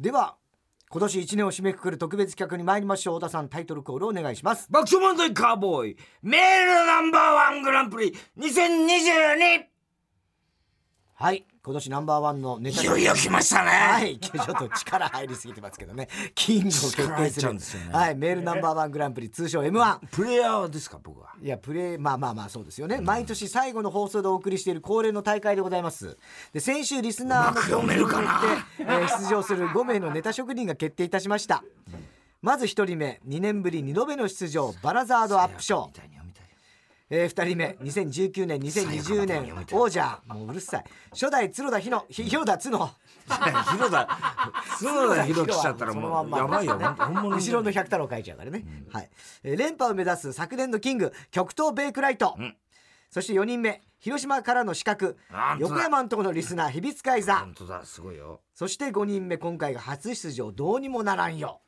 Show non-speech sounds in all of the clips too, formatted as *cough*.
では今年1年を締めくくる特別企画に参りましょう。太田さんタイトルコールお願いします。爆笑問題カーボーイ。メールナンバーワングランプリ2022はい今年ナンバーワンのネタいよいよ来ましたね。はいちょっと力入りすぎてますけどね。キングを決定するうんですよね。はいメールナンバーワングランプリ通称 M1 プレイヤーですか僕は。いやプレーまあまあまあそうですよね、毎年最後の放送でお送りしている恒例の大会でございます。で先週リスナーの読めるかな。えー出場する5名のネタ職人が決定いたしました、まず1人目2年ぶり2度目の出場バラザードアップショーえー、2人目2019年2020年王者もううるさい。初代角田ひのひ広田角。*laughs* 広田角田広来ちゃったらもうやばいよ。後ろの百太郎書いちゃうからね、はい、えー連覇を目指す昨年のキング極東ベイクライト、ん。そして4人目広島からの資格横山のところのリスナー日比津海座。本当だ。すごいよ。そして5人目今回が初出場どうにもならんよ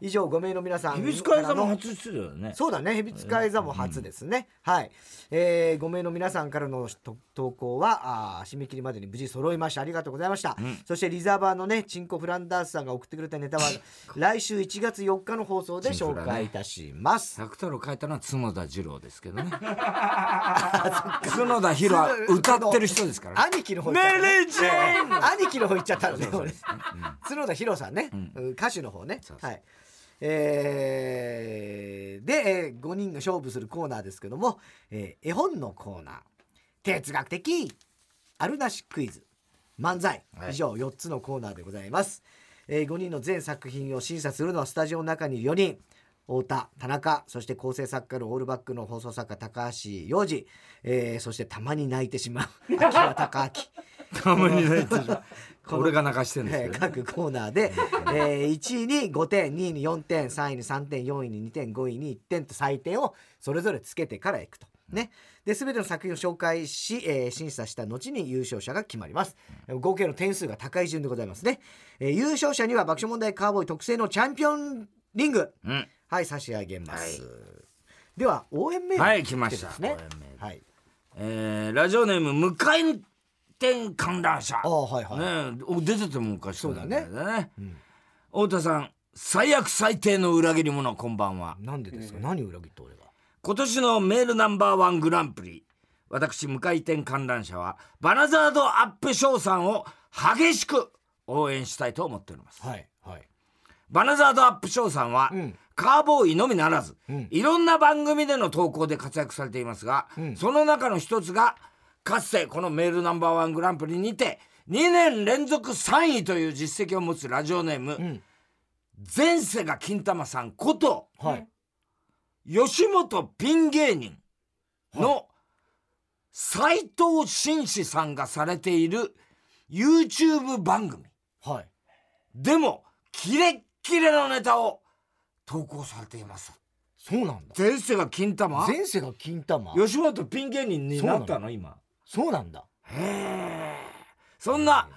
以上5名の皆さん日比津海座も初出場ねそうだね、ヘビツカイ座も初ですね。はい。えー、5名の皆さんからのと投稿は、あー締め切りまでに無事揃いました。ありがとうございました。そしてリザーバーのね、チンコフランダースさんが送ってくれたネタは、*laughs* 来週1月4日の放送で紹介いたします。百太郎書いたのは角田二郎ですけどね *laughs* *laughs* 角田博は歌ってる人ですからね兄貴の方兄貴の方行っちゃったのね、俺角田博さんね、うん歌手の方ね。はい。えーで、え5人が勝負するコーナーですけども、えー絵本のコーナー。哲学的あるなしクイズ。漫才、はい。以上4つのコーナーでございます、え5人の全作品を審査するのはスタジオの中にいる4人。太田田中そして構成作家のオールバックの放送作家高橋洋二、えーそしてたまに泣いてしまう。秋葉隆明 *laughs* たまに泣いて俺が泣かしてるんですえーけど、各コーナーで、*laughs* えー1位に5点2位に4点3位に3点4位に2点5位に1点と採点をそれぞれつけてからいくと。ね、で全ての作品を紹介し、えー審査した後に優勝者が決まります。合計の点数が高い順でございますね、えー優勝者には爆笑問題カーボーイ特製のチャンピオンリング。うん。はい差し上げます、はでは応援メールはい来ました。はい。えーラジオネーム無回転観覧車ああはいはい、ねえお出ててもおかしくそうないだね。ね。うん。太田さん最悪最低の裏切り者こんばんは。なんでですか、何を裏切って俺が？今年のメールナンバーワングランプリ。私無回転観覧車はバナザードアップショーさんを激しく応援したいと思っております。はいはい。バナザードアップショーさんは、うん。カーボーイのみならず、うん。いろんな番組での投稿で活躍されていますが、うん。その中の一つがかつてこのメールナンバーワングランプリにて2年連続3位という実績を持つラジオネーム、うん。前世が金玉さんことはい。吉本ピン芸人の斎藤紳士さんがされている YouTube 番組。はい。でもキレッキレのネタを投稿されています。そうなんだ。前世が金玉？前世が金玉？吉本ピン芸人になったの。今そうなんだ。へえ。そんな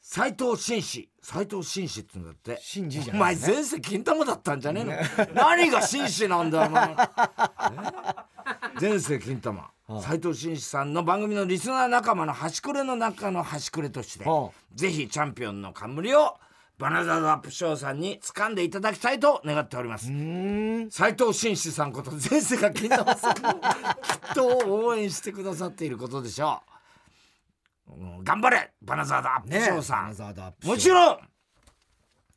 斎藤紳士。斎藤紳士ってんだって。紳士じゃおない前前世金玉だったんじゃねえの？何が紳士なんだよお前。え *laughs* 前世金玉。はい斎藤紳士さんの番組のリスナー仲間の端くれの中の端くれとしてはぜひチャンピオンの冠をバナザードアップショーさんに掴んでいただきたいと願っております。斉藤紳士さんこと前世が金玉さんもきっと応援してくださっていることでしょう、うん頑張れバナザードアップショーさん、バナザードアップショーもちろん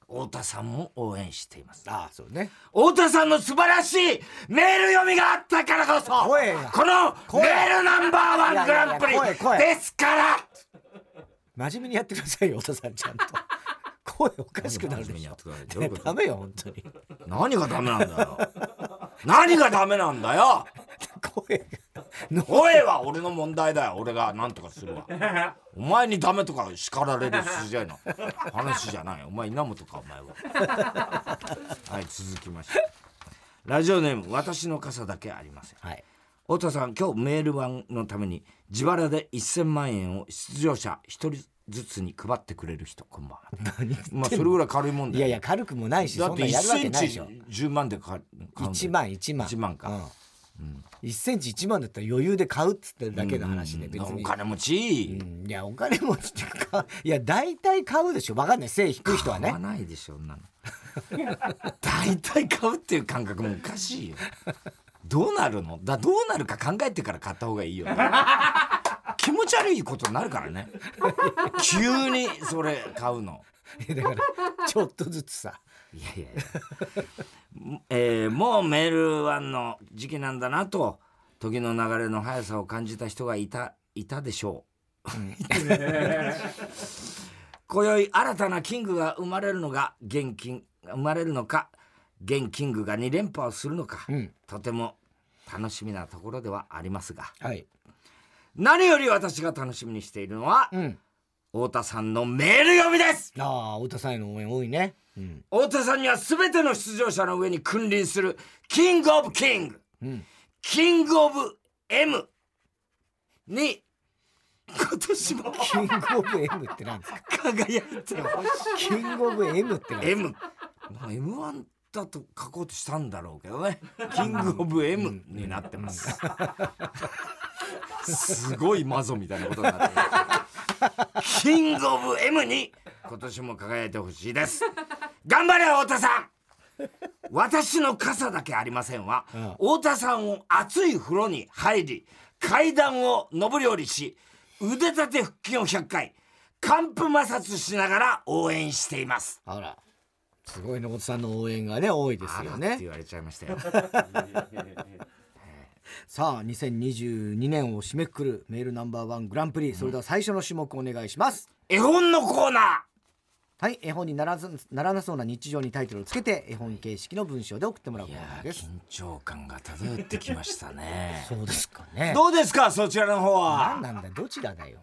太田さんも応援しています。ああそうね。太田さんの素晴らしいメール読みがあったからこそこの声メールナンバーワングランプリですから。真面目にやってくださいよ太田さんちゃんと声おかしくなるでしょ。ダメよ本当に。何がダメなんだよ。何がダメなんだよ。声が。声は俺の問題だよ。俺が何とかするわ。お前にダメとか叱られる筋合いの話じゃないお前稲本かお前は。はい続きまして。ラジオネーム私の傘だけありません。はい。太田さん今日メール版のために自腹で1000万円を出場者1人ずつに配ってくれる人こんばんはまあそれぐらい軽いもんだよいやいや軽くもないしだって1そんなんやるわセンチけないでしょ10万で買う買うんだよ。1万1万。1万か。うん。1センチ1万だったら余裕で買うっつってるだけの話で別に、お金持ち、うん。いやお金持ちってかいや大体買うでしょ。わかんない。背低い人はね。買わないでしょそんなの。大体買うっていう感覚もおかしいよ。どうなるの？だどうなるか考えてから買った方がいいよ気持ち悪いことになるからね。*laughs* 急にそれ買うの。だからちょっとずつさ。いやいやいや、えーもうメールワンの時期なんだなと時の流れの速さを感じた人がいたいたでしょう。今宵新たなキングが生まれるのが現金生まれるのか現キングが2連覇をするのか、うん。とても楽しみなところではありますが。はい何より私が楽しみにしているのは、うん。太田さんのメール読みです。ああ太田さんへの応援多いね。うん。太田さんには全ての出場者の上に君臨するキングオブキングうん。キングオブ M に今年も。キングオブ M ってなんですか？輝いてキングオブ M ってなんいです M まあ M1 だと書こうとしたんだろうけどね。キングオブ M になってます。すごいマゾみたいなことになってます。キングオブ M に今年も輝いてほしいです。頑張れ太田さん。私の傘だけありませんわ、うん。太田さんを熱い風呂に入り階段を上り下りし腕立て腹筋を100回寒風摩擦しながら応援しています。あらすごい野本さんの応援がね多いですよね。言われちゃいましたよ。*laughs* さあ2022年を締めくくるメールナンバーワングランプリ。それでは最初の種目お願いします。絵本のコーナはい絵本にならずならなそうな日常にタイトルをつけて絵本形式の文章で送ってもらう緊張感が漂ってきましたね。*laughs* そうですかね。どうですかそちらの方何はなんだよどちらだよ。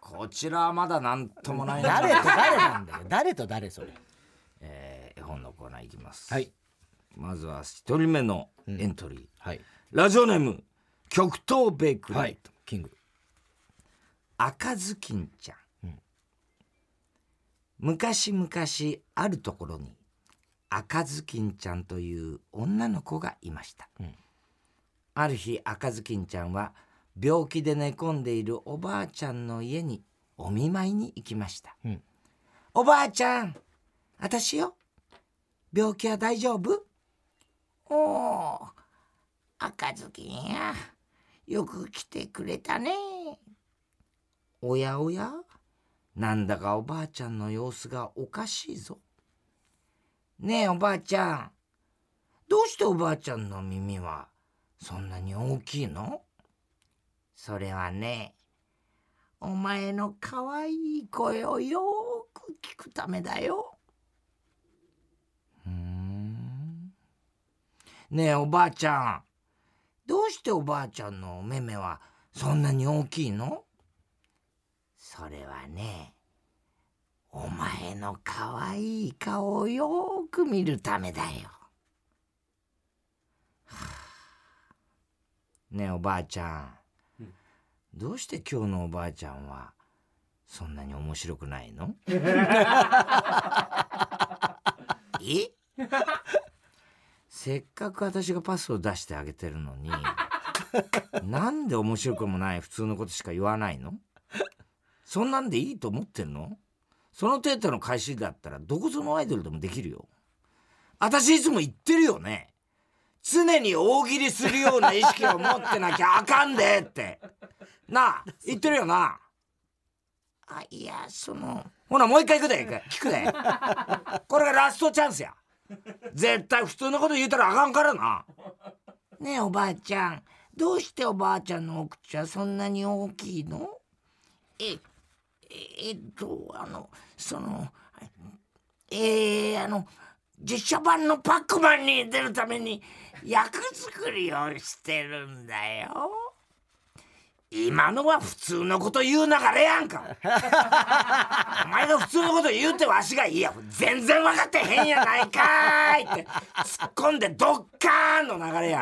こちらはまだ何ともない。誰と誰なんだよ。誰と誰それ。えー絵本のコーナーいきます、はい。まずは一人目のエントリー、はい。ラジオネーム極東ベークリー、はい。キング。赤ずきんちゃん、昔々あるところに赤ずきんちゃんという女の子がいました、ん。ある日赤ずきんちゃんは病気で寝込んでいるおばあちゃんの家にお見舞いに行きました、うん。おばあちゃん私よ病気は大丈夫？おお赤ずきんやよく来てくれたね。おやおやなんだかおばあちゃんの様子がおかしいぞ。ねえおばあちゃんどうしておばあちゃんの耳はそんなに大きいの？それはねお前のかわいい声をよーく聞くためだよふーんねえおばあちゃん。どうしておばあちゃんのお目目はそんなに大きいの？それはねお前のかわいい顔をよーく見るためだよ。はあ。ねえおばあちゃん、どうして今日のおばあちゃんはそんなに面白くないの？*laughs* え？せっかく私がパスを出してあげてるのに *laughs* なんで面白くもない普通のことしか言わないの？そんなんでいいと思ってんの？その程度の返しだったらどこぞのアイドルでもできるよ。私いつも言ってるよね。常に大喜利するような意識を持ってなきゃあかんでって。なあ言ってるよな。あいやその。ほなもう一回行くで聞くで。これがラストチャンスや絶対普通のこと言うたらあかんからな。ねえおばあちゃん。どうしておばあちゃんのお口はそんなに大きいの？えええっとあのそのえー、あの実写版のパックマンに出るために役作りをしてるんだよ。今のは普通のこと言う流れやんか。*laughs* お前が普通のこと言うてわしがいや。全然分かってへんやないかーいって。突っ込んでドッカーンの流れや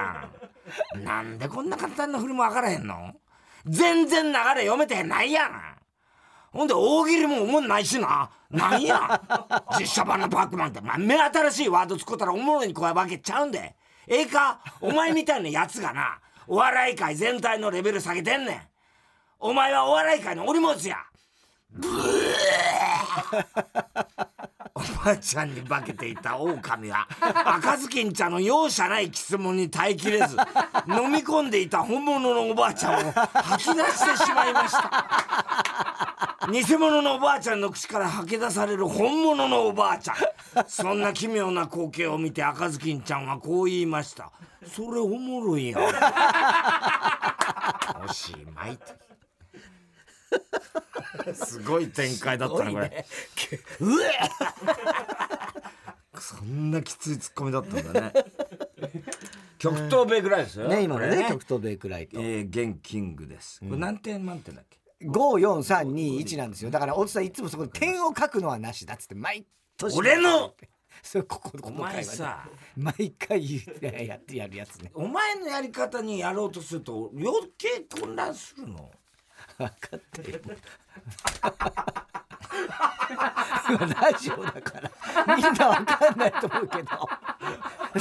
ん。なんでこんな簡単な振りも分からへんの？全然流れ読めてへんないやん。ほんで大喜利も思んないしな。なんや？実写版のパックマンって、まあ、目新しいワード使ったらおもろいにこうわけちゃうんで。ええか？お前みたいなやつがなお笑い界全体のレベル下げてんねん。お前はお笑い界のお荷物や。ブー。おばあちゃんに化けていた狼は赤ずきんちゃんの容赦ない質問に耐えきれず飲み込んでいた本物のおばあちゃんを吐き出してしまいました。偽物のおばあちゃんの口から吐き出される本物のおばあちゃん。そんな奇妙な光景を見て赤ずきんちゃんはこう言いました。それおもろいやん。おしまいと *laughs* すごい展開だったねこれ。ね。うえそんなきついツッコミだったんだね。極東米ぐらいですよ。ね今のね極東ベイクライトえー、ゲンキングです。これ何点満点だっけ、54321なんですよ。だから大津さんいつもそこで点を書くのはなしだっつって毎年。俺の！それこここおの回はね前さ。毎回言ってやってやるやつね。お前のやり方にやろうとすると余計混乱するの分かってる。*laughs* ラジオだから。みんな分かんないと思うけど、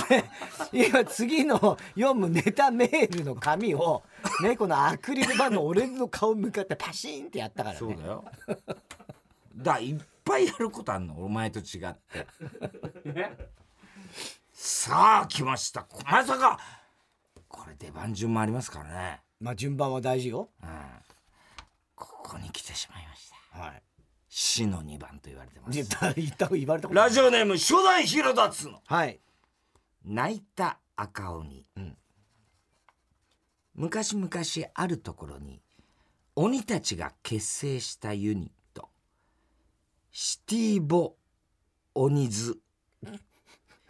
ね、今次の読むネタメールの紙を、ね、このアクリル板の俺の顔向かってパシーンってやったからね。そうだよ。だいっぱいやることあんのお前と違って。さあ来ました。まさかこれ出番順もありますからね。まあ順番は大事よ。うんここに来てしまいました。はい。死の2番と言われてます。言った言った言われたことラジオネーム初代広田つの。はい。泣いた赤鬼、ん。昔々あるところに鬼たちが結成したユニット。シティボオニズ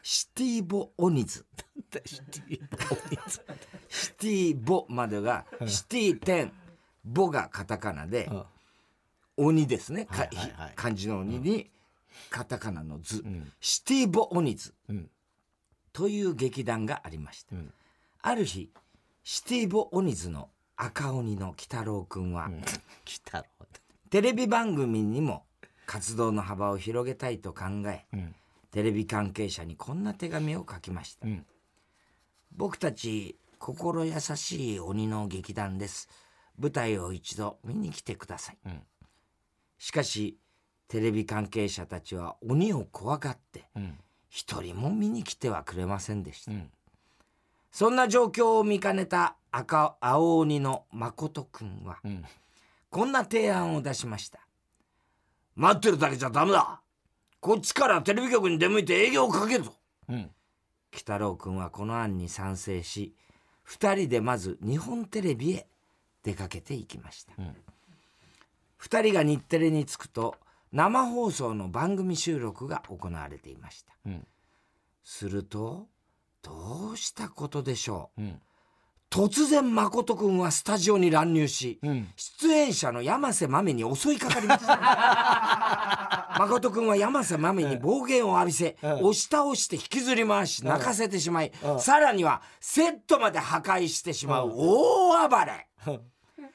シティボオニズシティボまでがシティテンボがカタカナでうん。鬼ですね、かはいはいはい。漢字の鬼にカタカナの図、ん。シティボオニズうん。という劇団がありました、ん。ある日シティボオニズの赤鬼の鬼太郎くんは、テレビ番組にも活動の幅を広げたいと考え、ん。テレビ関係者にこんな手紙を書きました、ん。僕たち心優しい鬼の劇団です舞台を一度見に来てください、ん。しかしテレビ関係者たちは鬼を怖がってうん。一人も見に来てはくれませんでした、うん。そんな状況を見かねた赤青鬼の誠くんはうん。こんな提案を出しました。待ってるだけじゃダメだ。こっちからテレビ局に出向いて営業をかけるぞ。うん。鬼太郎くんはこの案に賛成し2人でまず日本テレビへ出かけていきました、ん。2人が日テレに着くと生放送の番組収録が行われていました。うん。するとどうしたことでしょう。うん突然誠くんはスタジオに乱入し、うん。出演者の山瀬まめに襲いかかりました。*laughs* 誠くんは山瀬まめに暴言を浴びせ、うん押し倒して引きずり回し泣かせてしまい、うんさらにはセットまで破壊してしまう大暴れ、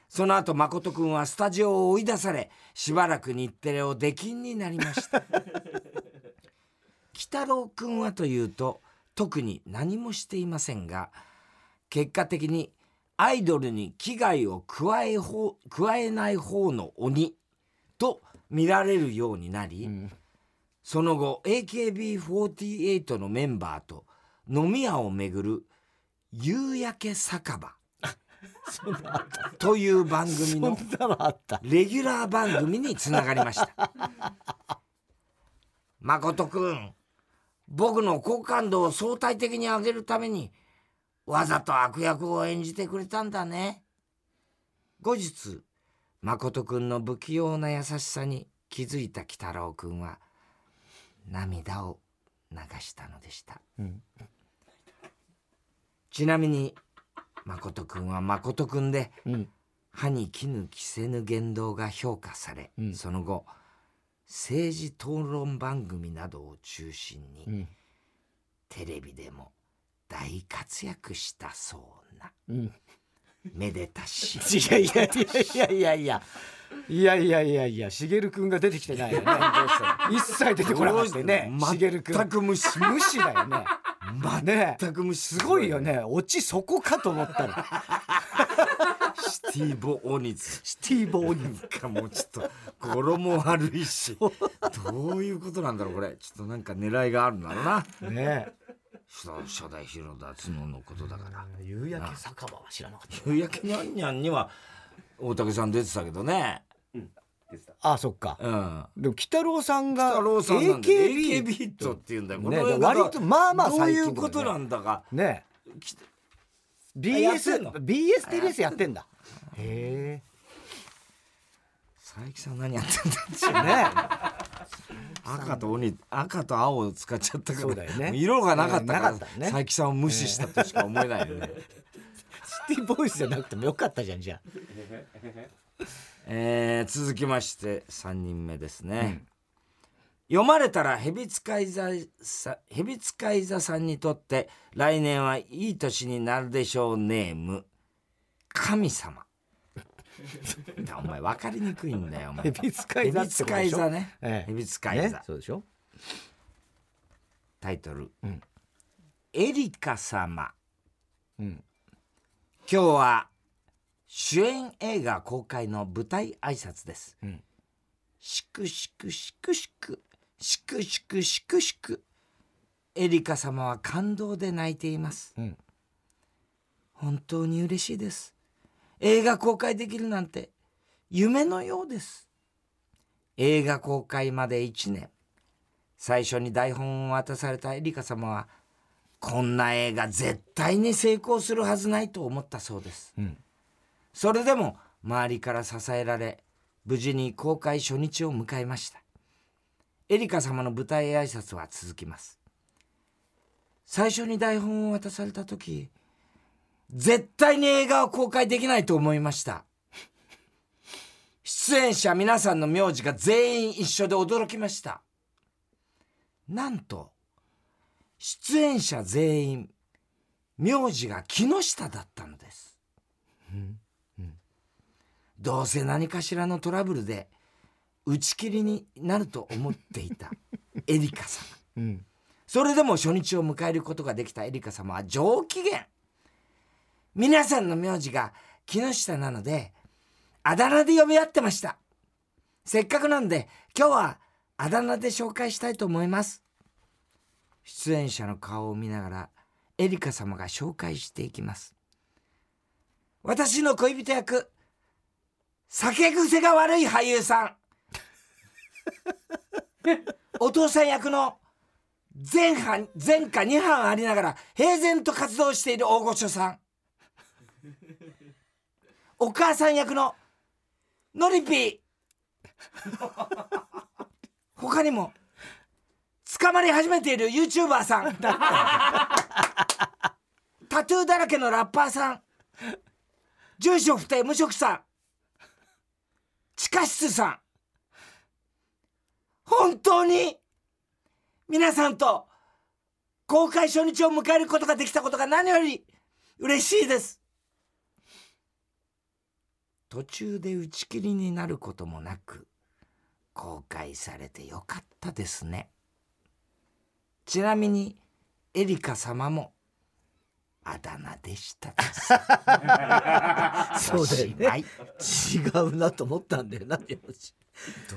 その後誠くんはスタジオを追い出されしばらく日テレを出禁になりました。*laughs* 鬼太郎くんはというと特に何もしていませんが結果的にアイドルに危害を加えほ加えない方の鬼と見られるようになり、ん。その後 AKB48 のメンバーと飲み屋を巡る「夕焼け酒場」という番組のレギュラー番組につながりました。*laughs* 誠くん僕の好感度を相対的に上げるためにわざと悪役を演じてくれたんだね。後日誠くんの不器用な優しさに気づいた鬼太郎くんは涙を流したのでした、ん。ちなみに誠くんは誠くんでうん。歯に衣着せぬ言動が評価され、うん。その後政治討論番組などを中心に、うん。テレビでも大活躍したそうな。うん。めでたし。*laughs* いやいやいやいやいやいや。いやいやいやしげるくんが出てきてないよね。*laughs* 一切出てこなかったよね。ししげるくん。全く無視無視だよね。*laughs* ね。全く無視すごいよね。オチそこかと思ったら。シティボオニズ。シティボーニなんかもうちょっと語呂悪いし。どういうことなんだろうこれ。ちょっとなんか狙いがあるんだろうな。ね。初初代広田角のことだから。夕焼け酒場は知らなかった。夕焼けにゃんにゃんには大竹さん出てたけどね。あそっか。うん。でも鬼太郎さんが太郎さんなんで AKB AKB とっていうんだよ、ねこ割とまあまあどういうことなんだか。ね。きやって BS んの？BSTBS やってんだ。へ佐伯さん何やってんだえね。赤と鬼赤と青を使っちゃったからそうだよね。も色がなかったから、佐伯さんを無視したとしか思えないよね、シティボーイスじゃなくてもよかったじゃんじゃあ。*laughs* えー続きまして3人目ですね、読まれたら蛇使い座さ蛇使い座さんにとって来年はいい年になるでしょうネーム。神様 *laughs* お前分かりにくいんだよお前。蛇使い座ってこと蛇使い座ね、ええ。蛇使い座、ね？そうでしょ？タイトル、うん。エリカ様。うん。今日は主演映画公開の舞台挨拶です、うん。しくしくしくしくしくしくしくしくエリカ様は感動で泣いています、うん。本当に嬉しいです映画公開できるなんて夢のようです。映画公開まで1年。最初に台本を渡されたエリカ様はこんな映画絶対に成功するはずないと思ったそうです、うん。それでも周りから支えられ無事に公開初日を迎えました。エリカ様の舞台挨拶は続きます。最初に台本を渡された時絶対に映画を公開できないと思いました。出演者皆さんの名字が全員一緒で驚きました。なんと出演者全員名字が木下だったのです、どうせ何かしらのトラブルで打ち切りになると思っていた *laughs* エリカ様。うんそれでも初日を迎えることができたエリカ様は上機嫌皆さんの名字が木下なのであだ名で呼び合ってました。せっかくなんで今日はあだ名で紹介したいと思います。出演者の顔を見ながらエリカ様が紹介していきます。私の恋人役酒癖が悪い俳優さん。*laughs* お父さん役の前半前科2班ありながら平然と活動している大御所さん。お母さん役ののりぴ。ー他にも捕まり始めている YouTuber さん。タトゥーだらけのラッパーさん。住所不定無職さん。地下室さん。本当に皆さんと公開初日を迎えることができたことが何より嬉しいです。途中で打ち切りになることもなく公開されてよかったですね。ちなみにエリカ様もあだ名でしたです。*laughs* そうだよね。はい。違うなと思ったんだよなど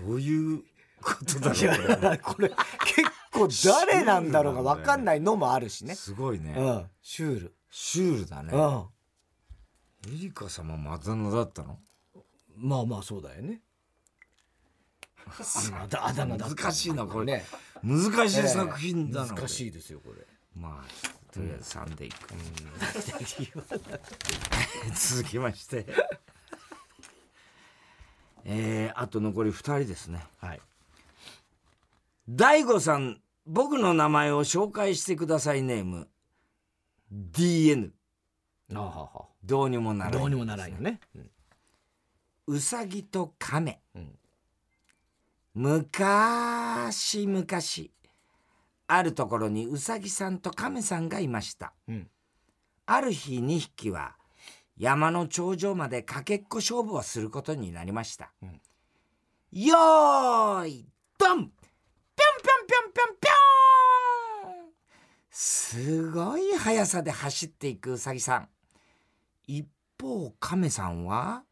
ういうことだいやこれ。結構誰なんだろうが分かんないのもあるしね。すごいね、うん。シュール。シュールだね。うん。エリカ様もあだ名だったの？まあまあそうだよね。*laughs* だあだ名だ難しいなこれ。ね。難しい作品だな、難しいいですよこれ。まあとりあえず3でいく、*laughs* 続きまして。えー、あと残り2人ですね。はい。大悟さん僕の名前を紹介してくださいネーム。DN どうにもならないどうにもならんよね。うんうさぎと亀、うん。昔昔あるところにうさぎさんと亀さんがいました。うん。ある日2匹は山の頂上までかけっこ勝負をすることになりました、うん。よーいドン！ぴょんぴょんぴょんぴょんぴょんすごい速さで走っていくうさぎさん。一方亀さんは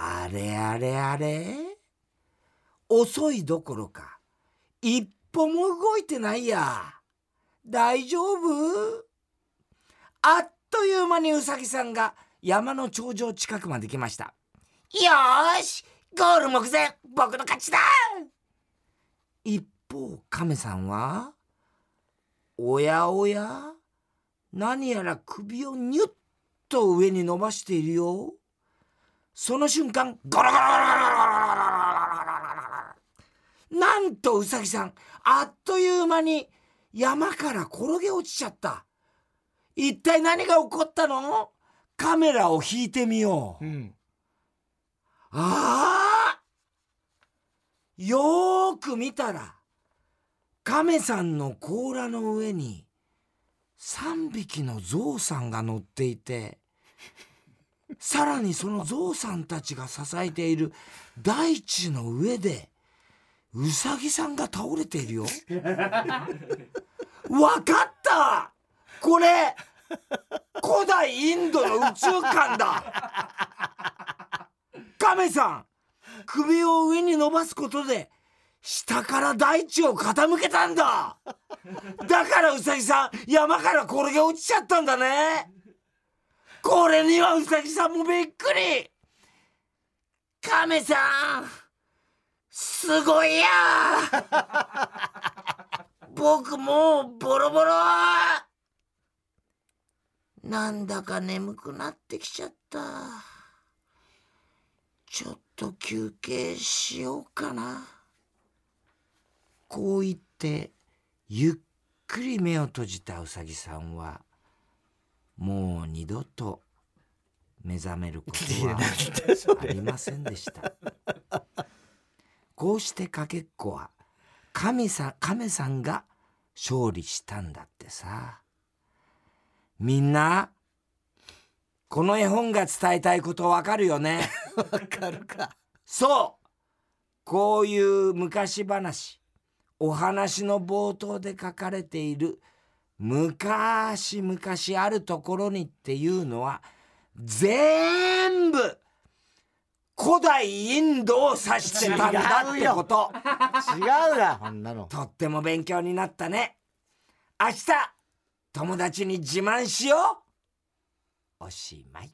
あれあれあれ。遅いどころか一歩も動いてないや。大丈夫？あっという間にうさぎさんが山の頂上近くまで来ました。よしゴール目前僕の勝ちだ。一方亀さんはおやおや何やら首をニュッと上に伸ばしているよ。その瞬間ゴロゴロゴロゴロゴロゴロゴロなんとうさぎさんあっという間に山から転げ落ちちゃった一体何が起こったのカメラを引いてみよう、うんああよーく見たら亀さんの甲羅の上に3匹のゾウさんが乗っていてさらにそのゾウさんたちが支えている大地の上でウサギさんが倒れているよ。*laughs* わかった！これ古代インドの宇宙館だ。亀さん首を上に伸ばすことで下から大地を傾けたんだ。だからウサギさん山から転げ落ちちゃったんだねこれにはウサギさんもびっくり。亀さんすごいや。*laughs* 僕もうボロボロ。なんだか眠くなってきちゃった。ちょっと休憩しようかな。こう言ってゆっくり目を閉じたうさぎさんはもう二度と目覚めることはありませんでした。こうしてかけっこは神さん亀さんが勝利したんだってさ。みんなこの絵本が伝えたいことわかるよね？わかるか。そう。こういう昔話お話の冒頭で書かれている昔々あるところにっていうのは全部古代インドを指してたんだってこと。違うな。*laughs* こんなの。とっても勉強になったね。明日友達に自慢しよう。おしまい。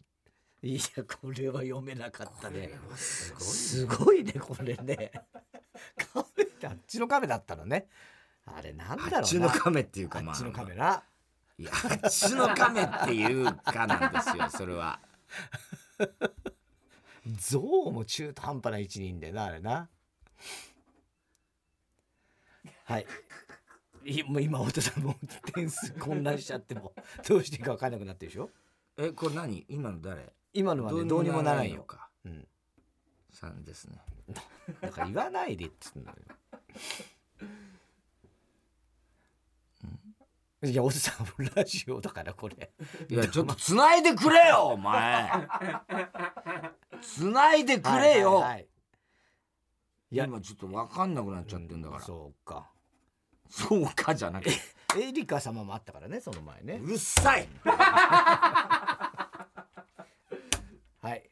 いやこれは読めなかったね。すごいすごいねこれね。カメあっちのカメだったのねあれなんだろうな。あっちの亀っていうかまあ。あっちのカメラいやあっちの亀っていうかなんですよ *laughs* それは。象も中途半端な位置にいんだよなあれな。はい。いもう今太田さんもう点数混乱しちゃってもどうしていいか分かんなくなってるでしょ？えこれ何？今の誰？今のはねどうにもならんよ。のか。うん。さんですね。*laughs* だから言わないでっつうのよいやおじさん *laughs* ラジオだからこれ。いやちょっと繋いでくれよお前。繋いでくれよ、はいはいはい。今ちょっと分かんなくなっちゃってんだから、そうか。そうかじゃなくて。エリカ様もあったからねその前ね。うるさ *laughs* い。はい。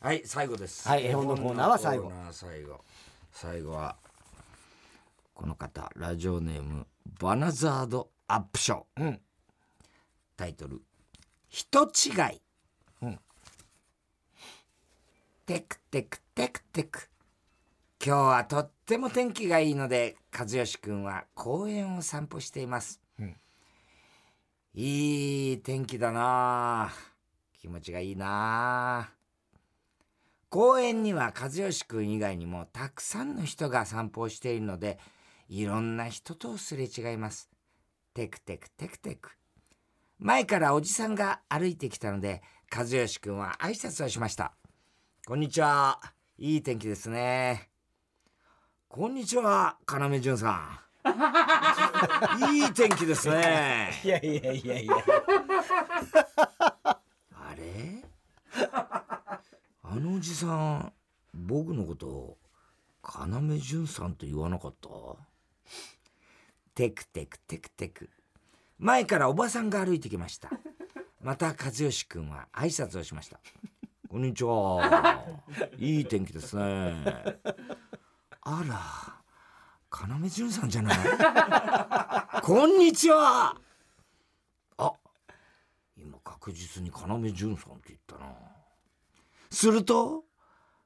はい最後です。はい絵本のコーナーは最後。最後。最後はこの方ラジオネームバナザードアップショー。うん。タイトル「人違い」うん。テクテクテクテク。今日はとっても天気がいいので和義くんは公園を散歩しています、うん。いい天気だな。あ気持ちがいいな。あ公園には和義くん以外にもたくさんの人が散歩をしているのでいろんな人とすれ違います。テクテクテクテク。前からおじさんが歩いてきたので和義くんは挨拶をしました。こんにちは。いい天気ですね。こんにちは要潤さん。*laughs* いい天気ですね。いやいやいやいや。あれ？あのおじさん僕のこと要潤さんと言わなかった？テクテクテクテク。前からおばさんが歩いてきました。*laughs* また和義君は挨拶をしました。こんにちは。*laughs* いい天気ですね。あら要潤さんじゃない？*laughs* こんにちは。あ今確実に要潤さんって言ったな。すると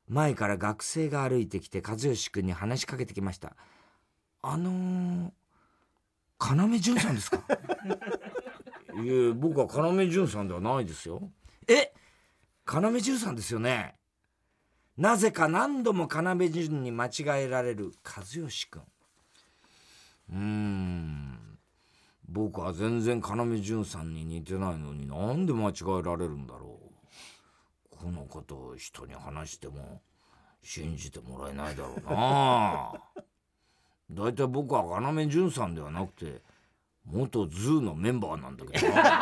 前から学生が歩いてきて和義君に話しかけてきましたあのー、要潤さんですか？*laughs* いえ僕は要潤さんではないですよ。え？要潤さんですよね。なぜか何度も要潤に間違えられる和義君。うーん。僕は全然要潤さんに似てないのになんで間違えられるんだろう。このことを人に話しても信じてもらえないだろうなだいたい僕は要潤さんではなくて元ズーのメンバーなんだけどな。*laughs*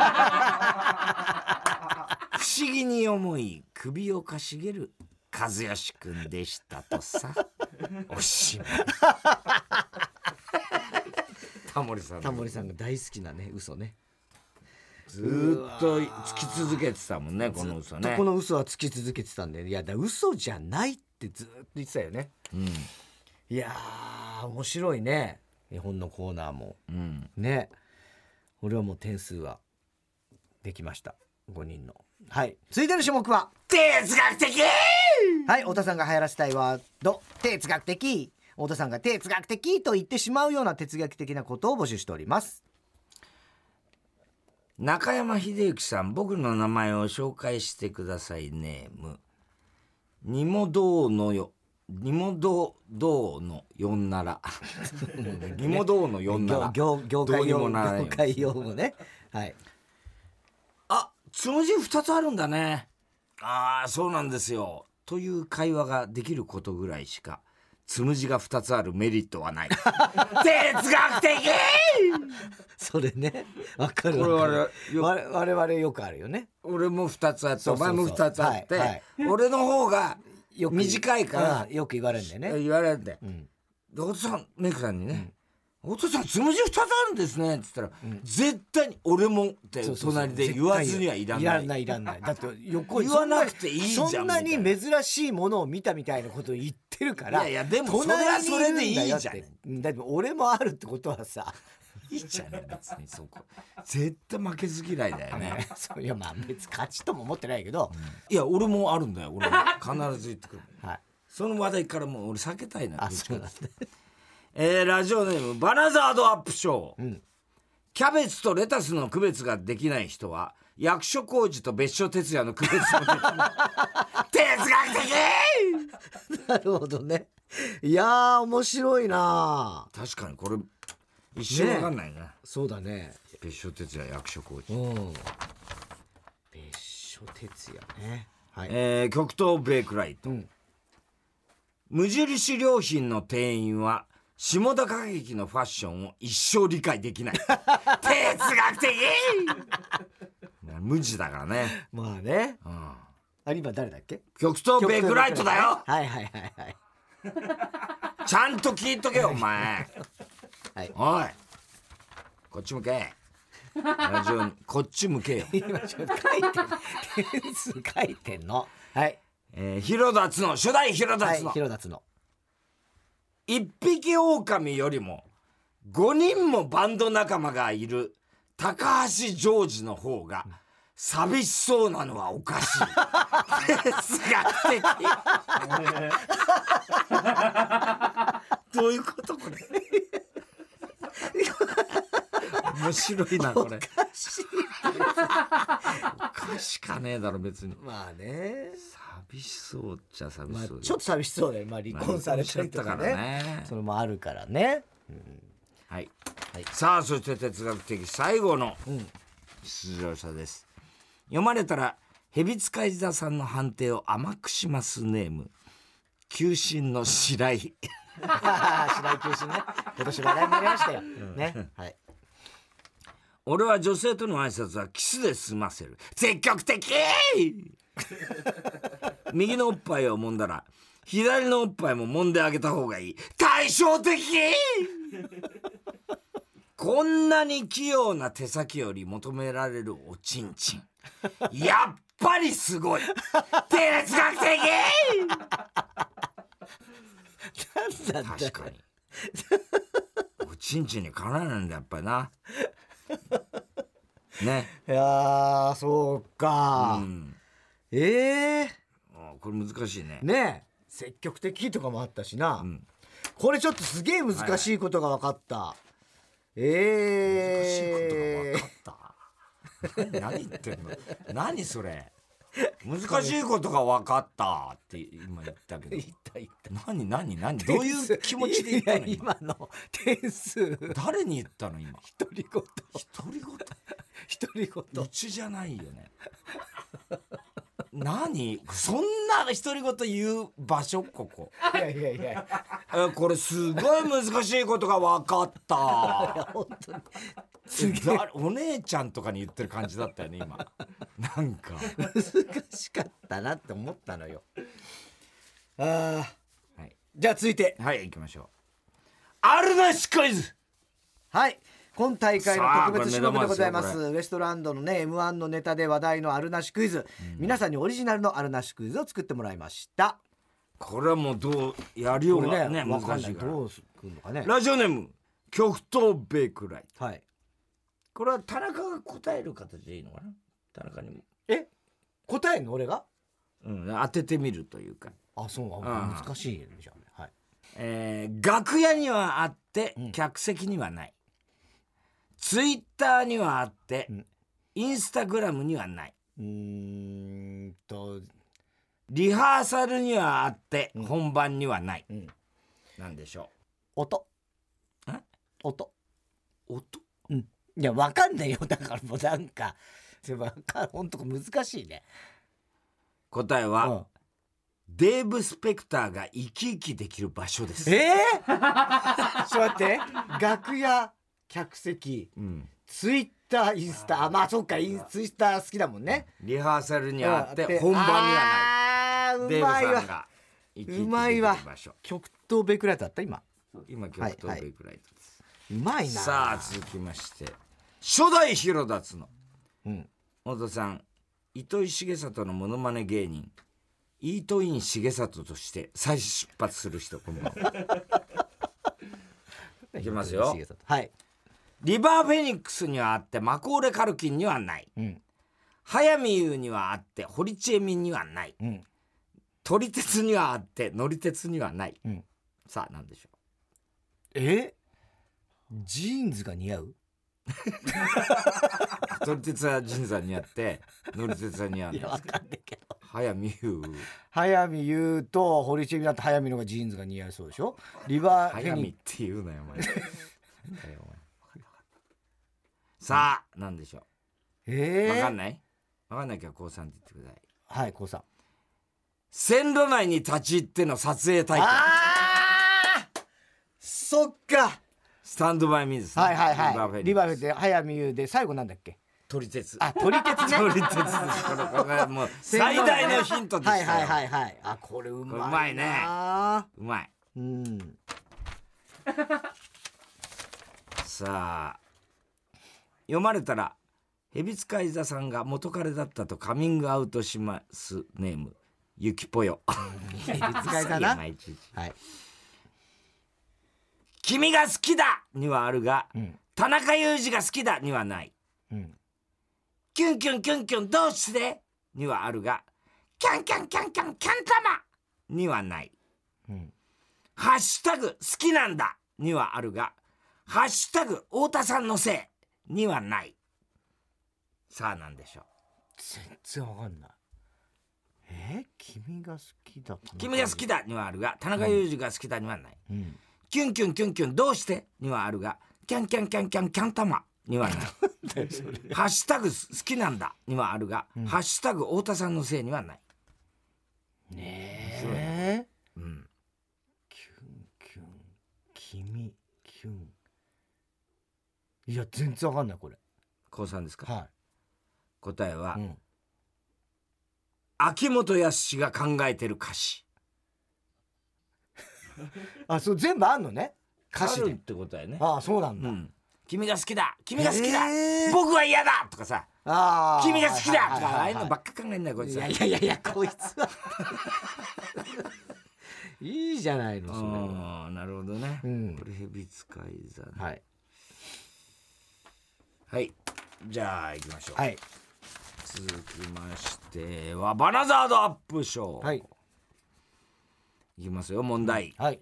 不思議に思い首をかしげる和義くんでしたとさおしまい。*laughs* タモリさんタモリさんが大好きなね嘘ね。ずーっとつき続けてたもんねこの嘘ね。この嘘はつき続けてたんでいやだ嘘じゃないってずっと言ってたよね。うんいやー面白いね。絵本のコーナーも。うん。ね。俺はもう点数はできました。5人の。はい。続いての種目は哲学的！はい。太田さんが流行らせたいワード。哲学的。太田さんが哲学的と言ってしまうような哲学的なことを募集しております。中山秀幸さん僕の名前を紹介してくださいネーム。にもどうのよにもどうどうのよんなら。にもどうのよんなら。業業界用語業界用語ね。はい。あつむじ2つあるんだね。ああそうなんですよ。という会話ができることぐらいしかつむじが2つあるメリットはない。*laughs* 哲学的！それね。わかるわかる。よ我我々よくあるよね。俺も2つあってお前も2つあって、俺の方がよく短いからうん。よく言われるんだよね。言われるんでん「でお父さんメイクさんにね「お父さんつむじ2つあるんですね」って言ったら、絶対に「俺も」って隣で言わずにはいらない。いらないいらない。*laughs* だって横に言わなくていいじゃんそんなに珍しいものを見たみたいなことを言ってるからいやいやでもそれはそれでいいじゃん。だって俺もあるってことはさいいじゃね別にそこ。絶対負けず嫌いだよね。*laughs* そういやまあ別に勝ちとも思ってないけど、いや俺もあるんだよ俺も。必ず言ってくる。はい。その話題からもう俺避けたいなあそうなんだ。えーラジオネームバナザードアップショー、ん。キャベツとレタスの区別ができない人は役所広司と別所哲也の区別もできない。*laughs* 哲学的！なるほどね。いやー面白いな確かにこれ一瞬わかんないな、そうだね。別所哲也役所広司、うん。別所哲也ね。はい、えー極東ベイクライト、ん。無印良品の店員は下田歌劇のファッションを一生理解できない。哲学的無地だからね、まあね。うん、あれ今誰だっけ？極東ベイクライトだよ。はいはいはいはい。ちゃんと聞いとけよお前はい。おい。こっち向け。ラジオにこっち向けよ、今ちょっと書いてる点数書いてんの。はい。えー、広田つの初代広田はいつの、広田の。一匹狼よりも5人もバンド仲間がいる高橋ジョージの方が寂しそうなのはおかしい。哲学的どういうことこれ？面白いなこれ。おかしかねえだろ別に。まあね。寂しそうっちゃ寂まあしそうちょっと寂しそうだよ。まあ離婚されたりとかまあねね。それもあるからね。はい、はい。さあそして哲学的最後の出場者です、読まれたら蛇使い座さんの判定を甘くしますネーム。球審の白井白井球審ね。今年話題になりましたよ。ね。はい。俺は女性との挨拶はキスで済ませる。積極的！右のおっぱいを揉んだら左のおっぱいも揉んであげた方がいい。対照的！こんなに器用な手先より求められるおちんちん。やっぱりすごい！哲学的なんだ確かに。*laughs* おちんちんにかなわないんだやっぱりな。*laughs* ね。いやーそううか、ん。ええあこれ難しいね。ねえ。積極的とかもあったしな、うん。これちょっとすげえ難しいことが分かった、ええ難しいことが分かった？何言ってんの？何それ？*laughs* 難しいことが分かったって今言ったけど。言った言った。何何何？どういう気持ちで言ったの今？の点数。誰に言ったの今？独り言。独り言？独り言。うちじゃないよね何？そんな独り言言う場所？ここ。いやいやいや。えこれすごい難しいことが分かった。本当に。お姉ちゃんとかに言ってる感じだったよね今。なんか。難しかったなって思ったのよ。あー。はい、じゃあ続いて。はい行きましょう。あるなしクイズ！はい今大会の特別種目でございます。ウエストランドのね m 1のネタで話題のあるなしクイズ、皆さんにオリジナルのあるなしクイズを作ってもらいました。これはもうどうやりよこうがねれね難しから。どうするのかね。ラジオネーム極東ベイクライ。はい。これは田中が答える形でいいのかな？田中にも、え？答えんの？俺が？うん、当ててみるというか、あそう。うん。難しいじゃんね。はい。えー楽屋にはあってうん。客席にはない、ツイッターにはあって、うん。インスタグラムにはない。うーんと。リハーサルにはあって、うん。本番にはない、うん。なんでしょ音。え？音。う音いやわかんないよ。だからもうなんかわかんほんと難しいね。答えは、うん。デーブ・スペクターが生き生きできる場所です、えー、*laughs* ちょっと待って。楽屋客席うん、ツイッターインスタあまあそっかインツイッター好きだもんね。リハーサルにはあって、うん本番にはない。デーブさんが生きうまいわ。場所極東ベイクライトだった？今。今極東ベイクライトです、うまいな。さあ続きまして。初代ヒロダツの。うん。太田さん糸井重里のモノマネ芸人。イートイン重里として再出発する人こんばんはいきますよ。はいリバーフェニックスにはあってマコーレ・カルキンにはない。うん。早見優にはあって堀ちえみんにはない。うん。撮り鉄にはあって乗り鉄にはない、うん。さあ何でしょえ？ジーンズが似合う？う撮り鉄は仁さんにあって乗り鉄はにはない。いやわかんないけど。早見優。早見優と堀ちえみだって早見のがジーンズが似合いそうでしょ？リバーフェ早見っニッて言うなよお前さあ何でしょクう。えー、わかんない？わかんないけどこうさんって言ってください。はいこうさん。線路内に立ち入っての撮影体験。あー！そっか。スタンドバイミーズはいはいはい。リバーフェでで早見優で最後なんだっけ？撮り鉄。あ撮り鉄ね撮り鉄です。これこれはもう *laughs* 最大のヒントでしたよはいはいはいはい。あこれうまいうまいね。うまい。うん。さあ読まれたら蛇使い座さんが元彼だったとカミングアウトしますネーム。ゆきぽよ蛇使いだいなはい。君が好きだにはあるが、うん。田中裕二が好きだにはない。うん。キュンキュンキュンキュンどうして？にはあるがキャンキャンキャンキャンキャン玉にはない。うん。ハッシュタグ好きなんだにはあるがハッシュタグ太田さんのせいにはない。さあ何でしょう。全然わかんない。え？ー、君が好きだ君が好きだにはあるが田中裕二が好きだにはない、うん。キュンキュンキュンキュンどうして？にはあるがキャンキャンキャンキャンキャン玉？にはない。ハッシュタグ好きなんだにはあるが、ハッシュタグ太田さんのせいにはない。ねえ。うん。キュンキュン。君キュンいや全然わかんないこれ。高さんですか、は答えは、い、うん、秋元康が考えてる歌詞。*laughs* あそう全部あんのね？歌詞で。あるってことやね。ああそうなんだ、うん。君が好きだ君が好きだ、え。ー僕は嫌だとかさ。君が好きだとかああはいいうのばっか考えんだよこいついやいやいやいやこいつは。*laughs* いいじゃないのそれは。うんなるほどね、うん。これヘビ使い座ね。はいはい。じゃあ行きましょう、はい。続きましてはバナザードアップショー、はい。いきますよ問題、はい。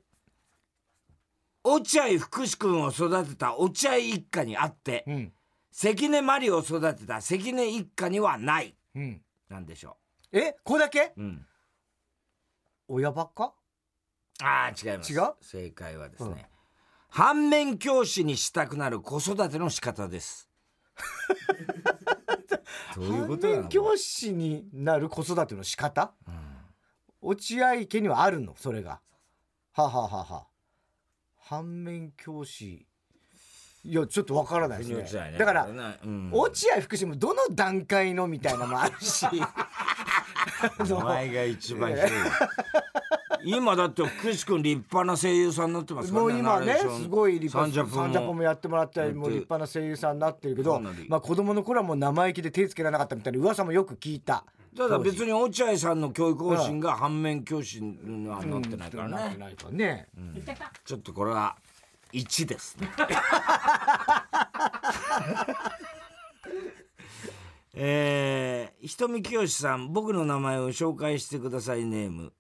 落合福士君を育てた落合一家にあって、うん。関根麻里を育てた関根一家にはない。うん。なんでしょえ？これだけ？う、うん、親ばっか？ああ違います。違う？正解はですね、うん反面教師にしたくなる子育ての仕方です *laughs* どういうことなの？反面教師になる子育ての仕方？落合家にはあるの？それが。はあはあはあはあ。反面教師。いやちょっとわからないですね。ね。だからうん。落合福士もどの段階のみたいなのもあるし。*laughs* お前が一番広い *laughs* 今だって福士君立派な声優さんになってますからもう今ねすごい立派サンジャポサンジャポもやってもらったりもう立派な声優さんになってるけどまあ子供の頃はもう生意気で手つけられなかったみたいな噂もよく聞いた。ただ別に落合さんの教育方針が反面教師にはなってないからね、なってないからね。ちょっとこれは1ですね。*laughs* えー、ひとみきよしさん僕の名前を紹介してくださいネーム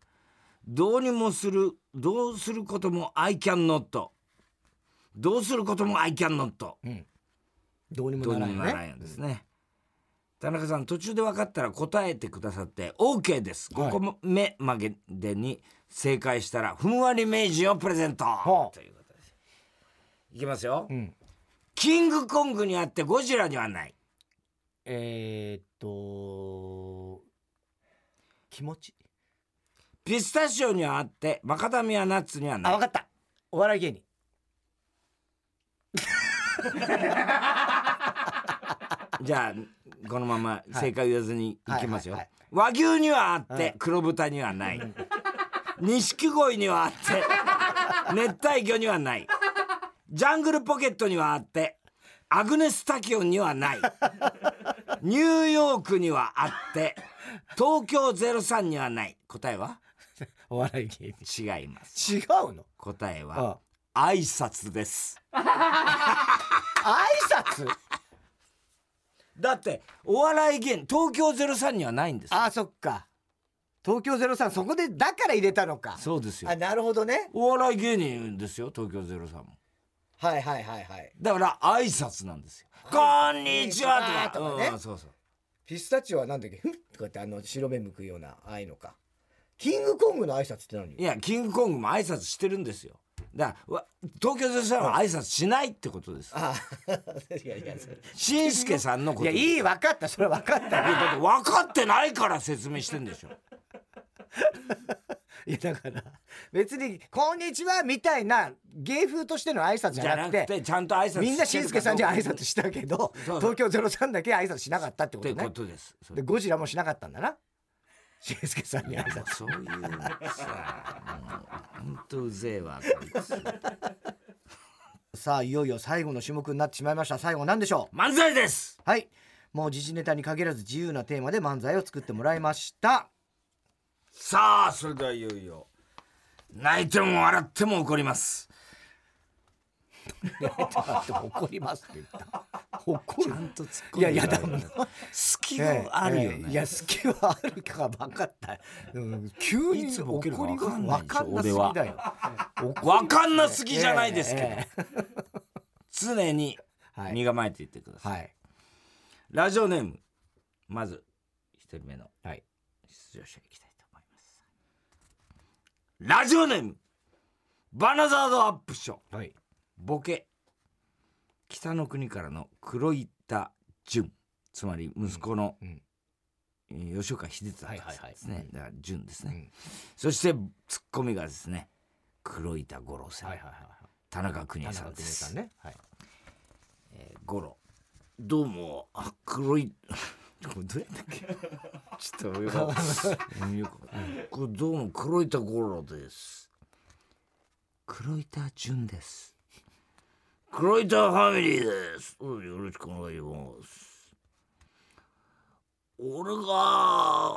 どうにもするどうすることも I can not どうすることも I can not どうにもならないんよですね、田中さん途中で分かったら答えてくださって OK です。はい。5個目までに正解したらふんわり名人をプレゼント、はあ。ということです。いきますよ、ん。キングコングにあってゴジラにはない。えー、っと気持ち？ピスタチオにはあってマカダミアナッツにはあない。分かった。お笑い芸人。*laughs* じゃあこのまま正解言わずにいきますよ、和牛にはあって、はい黒豚にはない。*laughs* 錦鯉にはあって *laughs* 熱帯魚にはない。ジャングルポケットにはあってアグネスタキオンにはない。ニューヨークにはあって東京03にはない。答えは？*laughs* お笑い芸人。違います。違うの？答えあ。は挨拶です。*laughs* 挨拶？だってお笑い芸人東京03にはないんですあそっか。東京03そこでだから入れたのか。そうですよ。あなるほどね。お笑い芸人ですよ東京03も。はいはいはいはい。だから挨拶なんですよ「こんにちは」とかね。うんそうそう。ピスタチオはなんだっけ？ふっとかってあの白目向くようなああいうのかキングコングの挨拶って何？いやキングコングも挨拶してるんですよ。だか東京03は挨拶しないってことです。あ *laughs* いやいやしんすけさんのこといやいい分かった。それ分かった。て分かってないから説明してんでしょ。*laughs* いやだから別に「こんにちは」みたいな芸風としての挨拶じじゃなくててちゃんと挨拶みんなしんすけさんに挨拶したけど東京03だけ挨拶しなかったってことね。ってことです。そでゴジラもしなかったんだなしんすけさんに挨拶。そういうさもうほんとうぜえわこいつ。*laughs* さあいよいよ最後の種目になってしまいました。最後何でしょう？漫才です！はい。もう時事ネタに限らず自由なテーマで漫才を作ってもらいました。さあそれではいよいよ。泣いても笑っても怒ります怒りますって言った。怒る？ちゃんと突っ込んいやいやでだもん隙があるよね、ええいや好きはあるか分かった、うん、急に怒りが分かんなす。ぎだよわかんなすぎじゃないですけど、え常にはい。身構えていってください、はい。ラジオネームまず一人目のはい。出場者いきたいと思います。ラジオネームバナザードアップショー。はいボケ。北の国からの黒板淳つまり息子の、吉岡秀忠さんですね、はいはいはい。だから淳ですね、うん。そしてツッコミがですね黒板五郎さん、はいはいはい田中邦衛さんです。ね。はい。えー五郎。どうも。あ黒い。*laughs* これどうやったっけ？ちょっとよく *laughs* これどうも黒板五郎です。黒板淳です黒板ファミリーです。よろしくお願いします。俺が。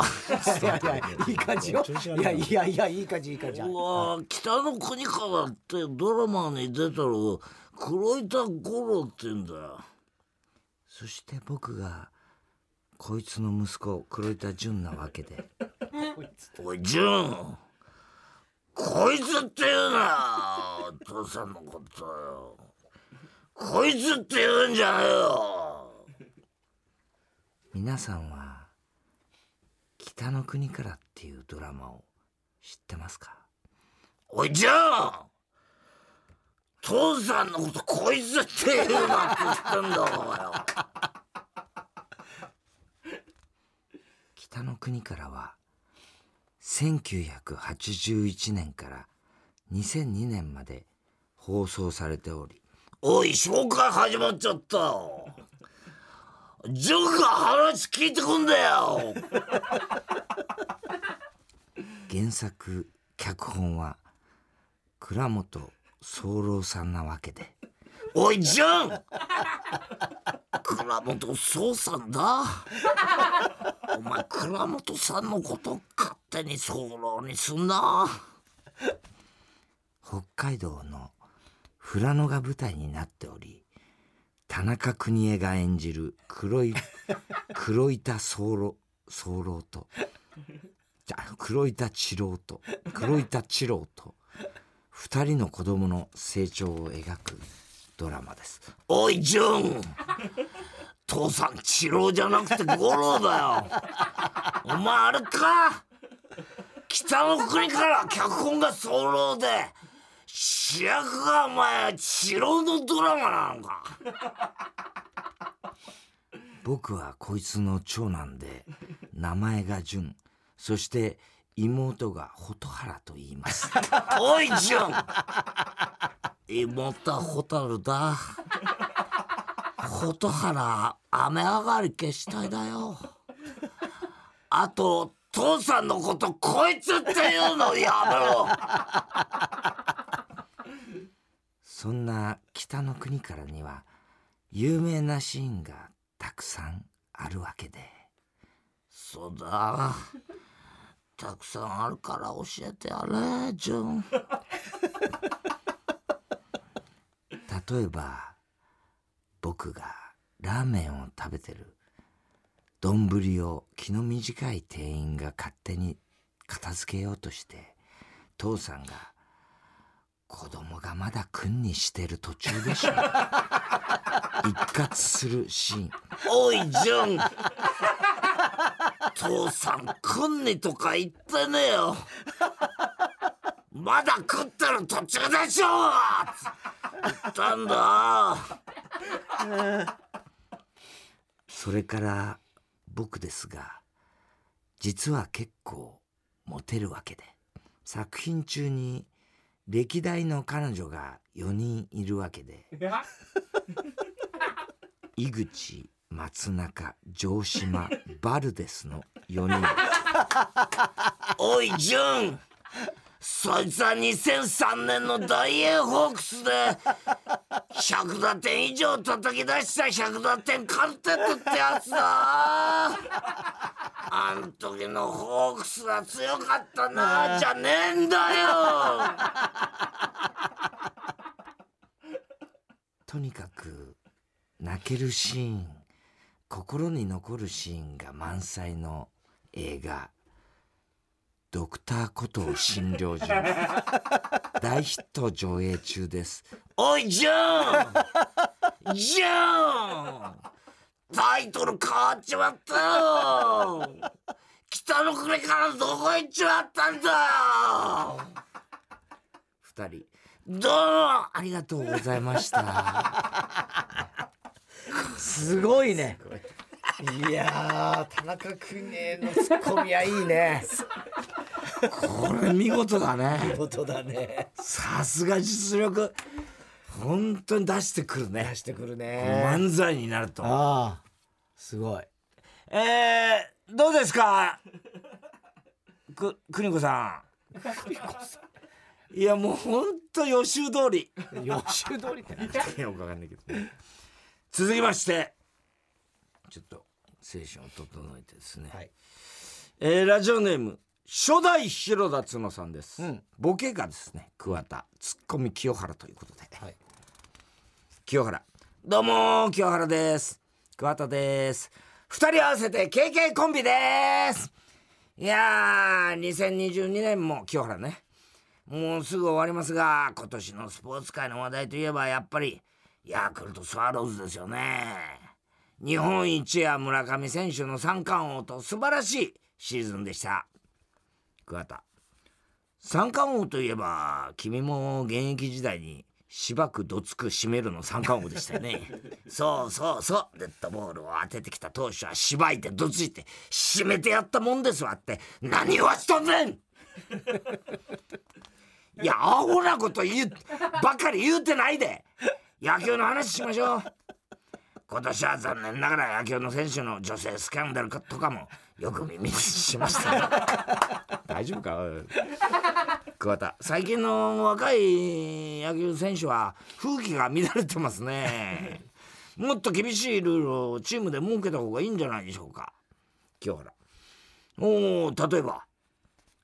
いやいやいい感じよ。いやいやいやいい感じいい感じ。うわ北の国からってドラマに出てる黒板五郎って言うんだよ。そして僕がこいつの息子黒板純なわけで。*laughs* おい純こいつって言うなお父さんのことよこいつって言うんじゃねえよ。皆さんは「北の国から」っていうドラマを知ってますか？おいじゃん父さんのことこいつって言うなって言ってんだお前よ。北の国からは1981年から2002年まで放送されておりおい紹介始まっちゃった。よジョーが話聞いてくんだよ。*laughs* 原作脚本は倉本宗郎さんなわけで。おいジョン。倉本宗さんだ。お前倉本さんのこと勝手に宗郎にすんな。北海道の富良野が舞台になっており田中邦衛が演じる黒い *laughs* 黒板候候とじゃ黒板治郎と黒板治郎と二人の子供の成長を描くドラマです。おいジュン！父さん治郎じゃなくて五郎だよ！お前あれか？北の国から脚本が候で主役がお前治郎のドラマなのか。*laughs* 僕はこいつの長男で名前が純そして妹が蛍原と言います。*laughs* おい純妹は蛍だ。蛍原雨上がり消したいだよ。あと父さんのことこいつっていうのやめろそんな北の国からには有名なシーンがたくさんあるわけで。そうだ。*laughs* たくさんあるから教えてやれジュン。*laughs* 例えば僕がラーメンを食べてる丼を気の短い店員が勝手に片付けようとして父さんが子供がまだ君にしてる途中でしょ。*laughs* 一括するシーン。おいジュン。父さん君にとか言ってねえよ。まだ食ってる途中でしょ。言ったんだ。それから僕ですが実は結構モテるわけで。作品中に歴代の彼女が4人いるわけで *laughs* 井口松中城島バルデスの4人。*laughs* おいジュンそいつは2003年の大英ホークスで100打点以上叩き出した100打点カルテットってやつだ。あん時のホークスは強かったなじゃねえんだよ。とにかく泣けるシーン心に残るシーンが満載の映画「ドクターコトー診療所」*laughs* 大ヒット上映中です。おいジョン！ジョン！タイトル変わっちまったよ！北の国からどこ行っちまったんだよ！二人。どうもありがとうございました。*laughs* すごいねいや田中君へのツッコミはいいね。これ見事だね。見事だね。さすが実力。本当に出してくるね。出してくるね。漫才になると。ああすごい。えー、どうですか？く邦子さん。いやもうほんと予習通り。予習通りってなんいやよくわかんないけど続きまして。ちょっと精神を整えてですね、はい。えーラジオネーム初代広田角さんです、うん。ボケがですね桑田ツッコミ清原ということで、はい。清原。どうも清原です。桑田です。二人合わせて KK コンビです。いやー2022年も清原ね。もうすぐ終わりますが今年のスポーツ界の話題といえばやっぱりヤクルトスワローズですよね日本一や村上選手の三冠王と素晴らしいシーズンでした。桑田。三冠王といえば君も現役時代にしばくどつく締めるの三冠王でしたよね。*laughs* そうそうそう。デッドボールを当ててきた投手はしばいてどついて締めてやったもんですわって。何をしとんねん!いやアホなこと言うばかり言うてないで。野球の話しましょう今年は残念ながら野球の選手の女性スキャンダルとかもよく耳にしました。よ *laughs* 大丈夫か？桑田最近の若い野球選手は風紀が乱れてますね。もっと厳しいルールをチームで設けた方がいいんじゃないでしょうか。清原。おお例えば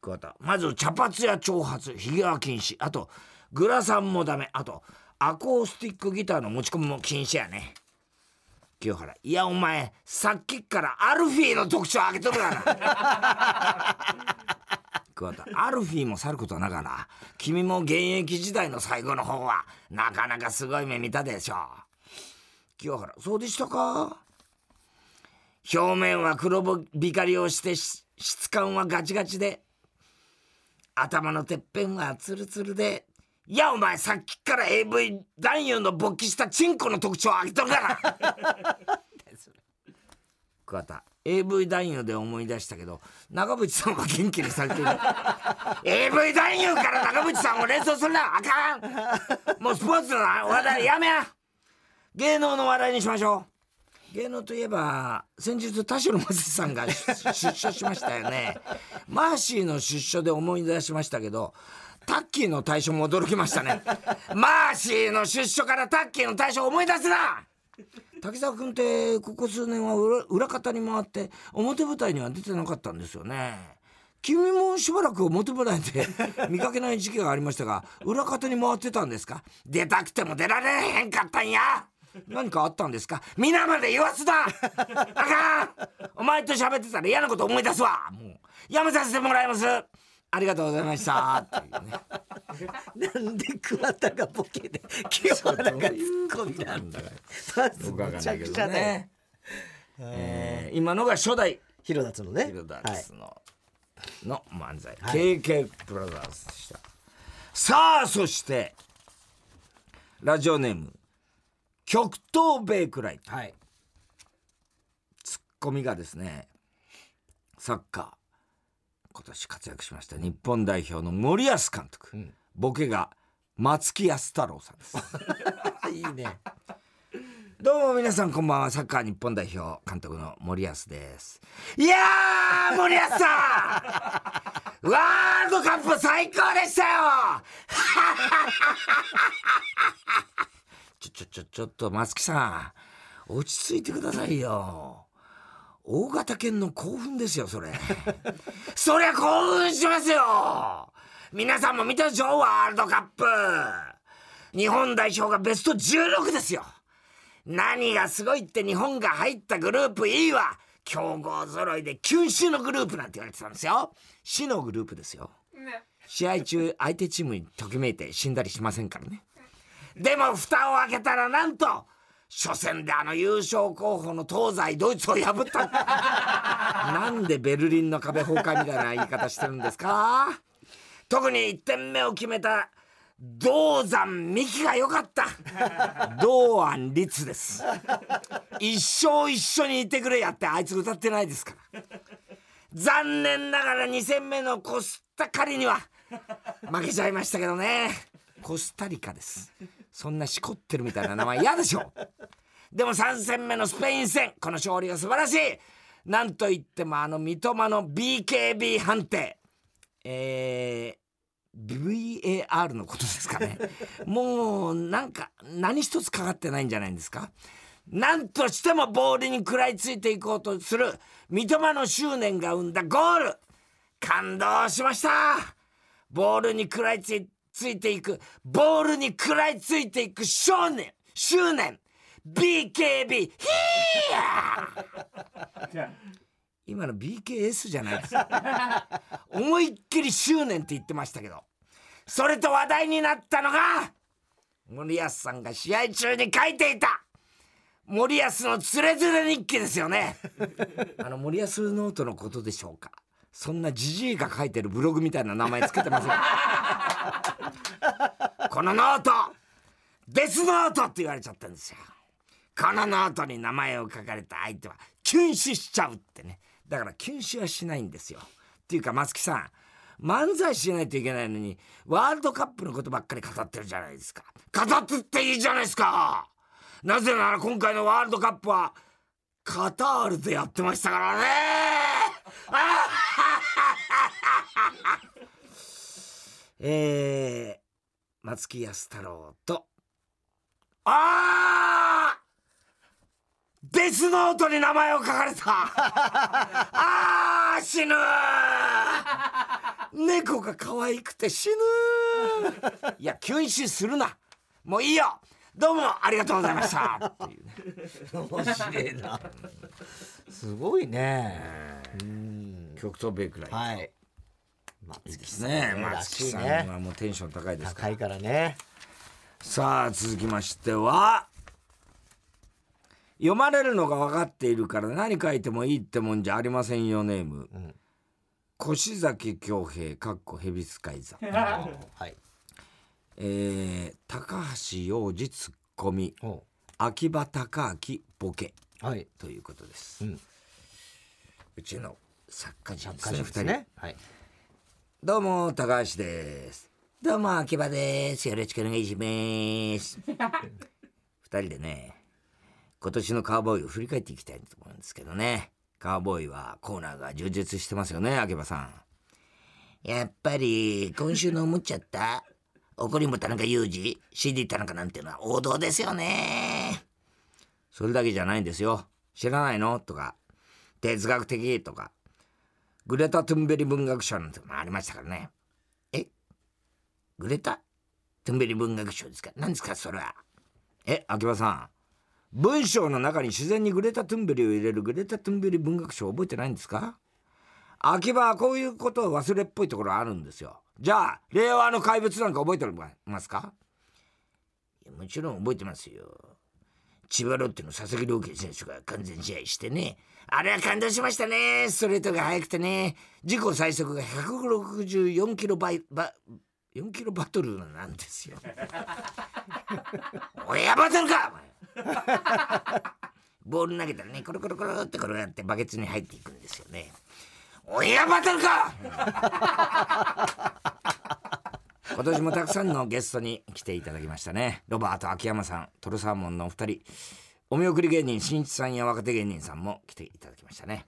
桑田。まず茶髪や長髪ひげは禁止。あとグラサンもダメ。あとアコースティックギターの持ち込みも禁止やね清原。いやお前さっきからアルフィーの特徴上げとるがな。*laughs* 桑田アルフィーもさることながら君も現役時代の最後の方はなかなかすごい目見たでしょ清原そうでしたか？表面は黒光りをして質感はガチガチで頭のてっぺんはツルツルでいやお前さっきから AV 男優の勃起したチンコの特徴を挙げとる *laughs* から桑田 AV 男優で思い出したけど長渕さんは元気にされている *laughs* AV 男優から長渕さんを連想するな。あかん。もうスポーツの話題やめや。芸能の話題にしましょう。芸能といえば先日田代正史さんが出所しましたよね。マーシーの出所で思い出しましたけどタッキーの対象も驚きましたね。*laughs* マーシーの出所からタッキーの対象を思い出すな。滝沢君ってここ数年は裏裏方に回って表舞台には出てなかったんですよね。君もしばらく表舞台で *laughs* 見かけない時期がありましたが裏方に回ってたんですか？出たくても出られへんかったんや。何かあったんですか？皆まで言わすな。あかん。お前と喋ってたら嫌なこと思い出すわ。もうやめさせてもらいますありがとうございました。っていうね。なんで桑田がボケで清原がツッコミなんだかむんないけどちゃくちゃねね、えー今のが初代広田つのね。ヒルダはいの、の漫才、はい KK プラザーズでした。さあそしてラジオネーム極東ベイクライトはい。ツッコミがですねサッカー今年活躍しました日本代表の森保監督、ん。ボケが松木安太郎さんです。*laughs* いいね。どうも皆さんこんばんは。サッカー日本代表監督の森保です。いやー森保さん! *laughs* ワールドカップ最高でしたよ! *laughs* ちょちょちょちょっと松木さん落ち着いてくださいよ大型犬の興奮ですよそれ。*laughs* そりゃ興奮しますよ。皆さんも見たでしょワールドカップ。日本代表がベスト16ですよ。何がすごいって日本が入ったグループ E は強豪揃いで九州のグループなんて言われてたんですよ。死のグループですよ。試合中相手チームにときめいて死んだりしませんからね。でも蓋を開けたらなんと初戦であの優勝候補の東西ドイツを破った。*laughs* なんでベルリンの壁崩壊みたいな言い方してるんですか？特に1点目を決めた銅山美希が良かった。堂安律です。一生一緒にいてくれやってあいつ歌ってないですから。残念ながら2戦目のコスタカリには負けちゃいましたけどね。コスタリカですそんなしこってるみたいな名前嫌でしょ。*laughs* でも3戦目のスペイン戦この勝利が素晴らしい。なんといってもあの三笘の BKB 判定。えー、VAR のことですかね。*laughs* もうなんか何一つかかってないんじゃないんですか。何としてもボールに食らいついていこうとする三笘の執念が生んだゴール。感動しました。ボールに食らいついついていく。ボールに食らいついていく少年。執念。BKB ヒーヤ今の BKS じゃないです。か思いっきり執念って言ってましたけど。それと話題になったのが森保さんが試合中に書いていた。森保のつれづれ日記ですよね。あの森保ノートのことでしょうか。そんなじじいが書いてるブログみたいな名前つけてません。*laughs* このノートデスノートって言われちゃったんですよ。このノートに名前を書かれた相手は急死しちゃうってね。だから急死はしないんですよ。っていうか松木さん漫才しないといけないのにワールドカップのことばっかり語ってるじゃないですか。語ってっていいじゃないですか。なぜなら今回のワールドカップはカタールでやってましたからね *laughs* えー、松木安太郎と。ああデスノートに名前を書かれた。*laughs* ああ死ぬ。猫が可愛くて死ぬ。*laughs* いや禁止するな。もういいよ。どうもありがとうございました。っていうね面白いな。すごいねうん。極東ベイクライ。はいいいですね。松木さんはもうテンション高いです高いからね。さあ続きましては読まれるのが分かっているから何書いてもいいってもんじゃありませんよネーム、うん。越崎恭平かっこ蛇使い座。*laughs* はい。えー、高橋洋二ツッコミ。秋葉隆明ボケ、はい、ということです、うん、うちの作家陣ですね2人、ね。はい、どうも高橋です。どうも秋葉です。よろしくお願いします。*laughs* 2人でね今年のカーボーイを振り返っていきたいと思うんですけどね。カーボーイはコーナーが充実してますよね、秋葉さん。やっぱり、今週の思っちゃった、怒りも田中裕二、CD 田中なんていうのは王道ですよね。それだけじゃないんですよ。知らないの？とか、哲学的？とか、グレタ・トゥンベリ文学賞なんてもありましたからね。え？グレタ・トゥンベリ文学賞ですか？何ですかそれは？え、秋葉さん。文章の中に自然にグレタ・トゥンベリを入れるグレタ・トゥンベリ文学賞覚えてないんですか？秋葉はこういうことを忘れっぽいところあるんですよ。じゃあ、令和の怪物なんか覚えてますか？もちろん覚えてますよ。千葉ロッテの佐々木朗希選手が完全試合してね。あれは感動しましたね。ストレートが速くてね。自己最速が164キロバイ、バ、4キロバトルなんですよ。*laughs* おやバトルかボール投げたらねコロコロコロって転がってバケツに入っていくんですよねおやバトルか *laughs* 今年もたくさんのゲストに来ていただきましたねロバート秋山さんトロサーモンのお二人お見送り芸人しんいちさんや若手芸人さんも来ていただきましたね。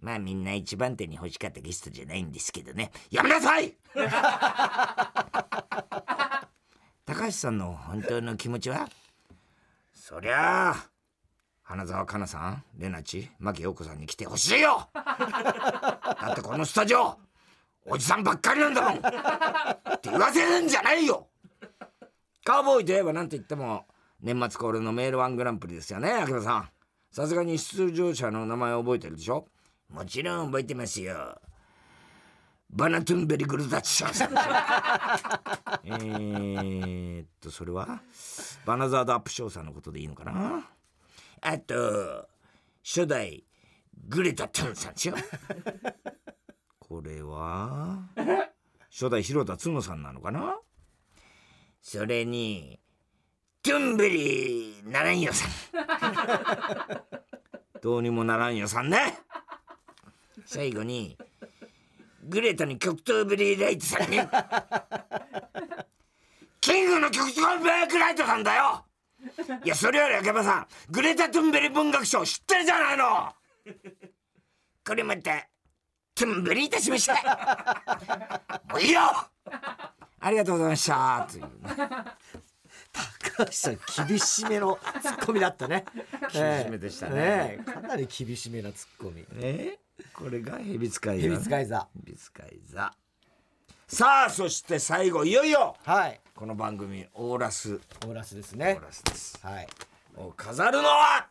まあみんな一番手に欲しかったゲストじゃないんですけどね。やめなさい！*laughs* 高橋さんの本当の気持ちは？そりゃあ花澤香菜さんレナチ牧陽子さんに来てほしいよ！*laughs* だってこのスタジオおじさんばっかりなんだもん！って言わせるんじゃないよ！カウボーイといえば何と言っても年末恒例のメールワングランプリですよね秋葉さん。さすがに出場者の名前覚えてるでしょ？もちろん覚えてますよ。バナトゥンベリグルダッチシャーさん。*laughs* えーっとそれは？バナザードアップショーさんのことでいいのかな？あと初代グレタ・トゥンさんでしょこれは？*laughs* 初代広田つのさんなのかな？それにトゥンベリーならんよさん。*laughs* どうにもならんよさんね。最後にグレタに極東ベリーライトさんね *laughs* キングの極東ベリーライトさんだよ。いやそれより秋葉さんグレタ・トゥンベリ文学賞知ってるじゃないの。これまたトゥンベリいたしました。*laughs* もういいよ。ありがとうございました。というね高橋さん厳しめのツッコミだったね。厳しめでしたね。ええ。かなり厳しめなツッコミ。え？これが蛇使い座蛇使い座。蛇使い座。さあそして最後いよいよはい。この番組オーラス。オーラスですオねーラスです。はい。を飾るのは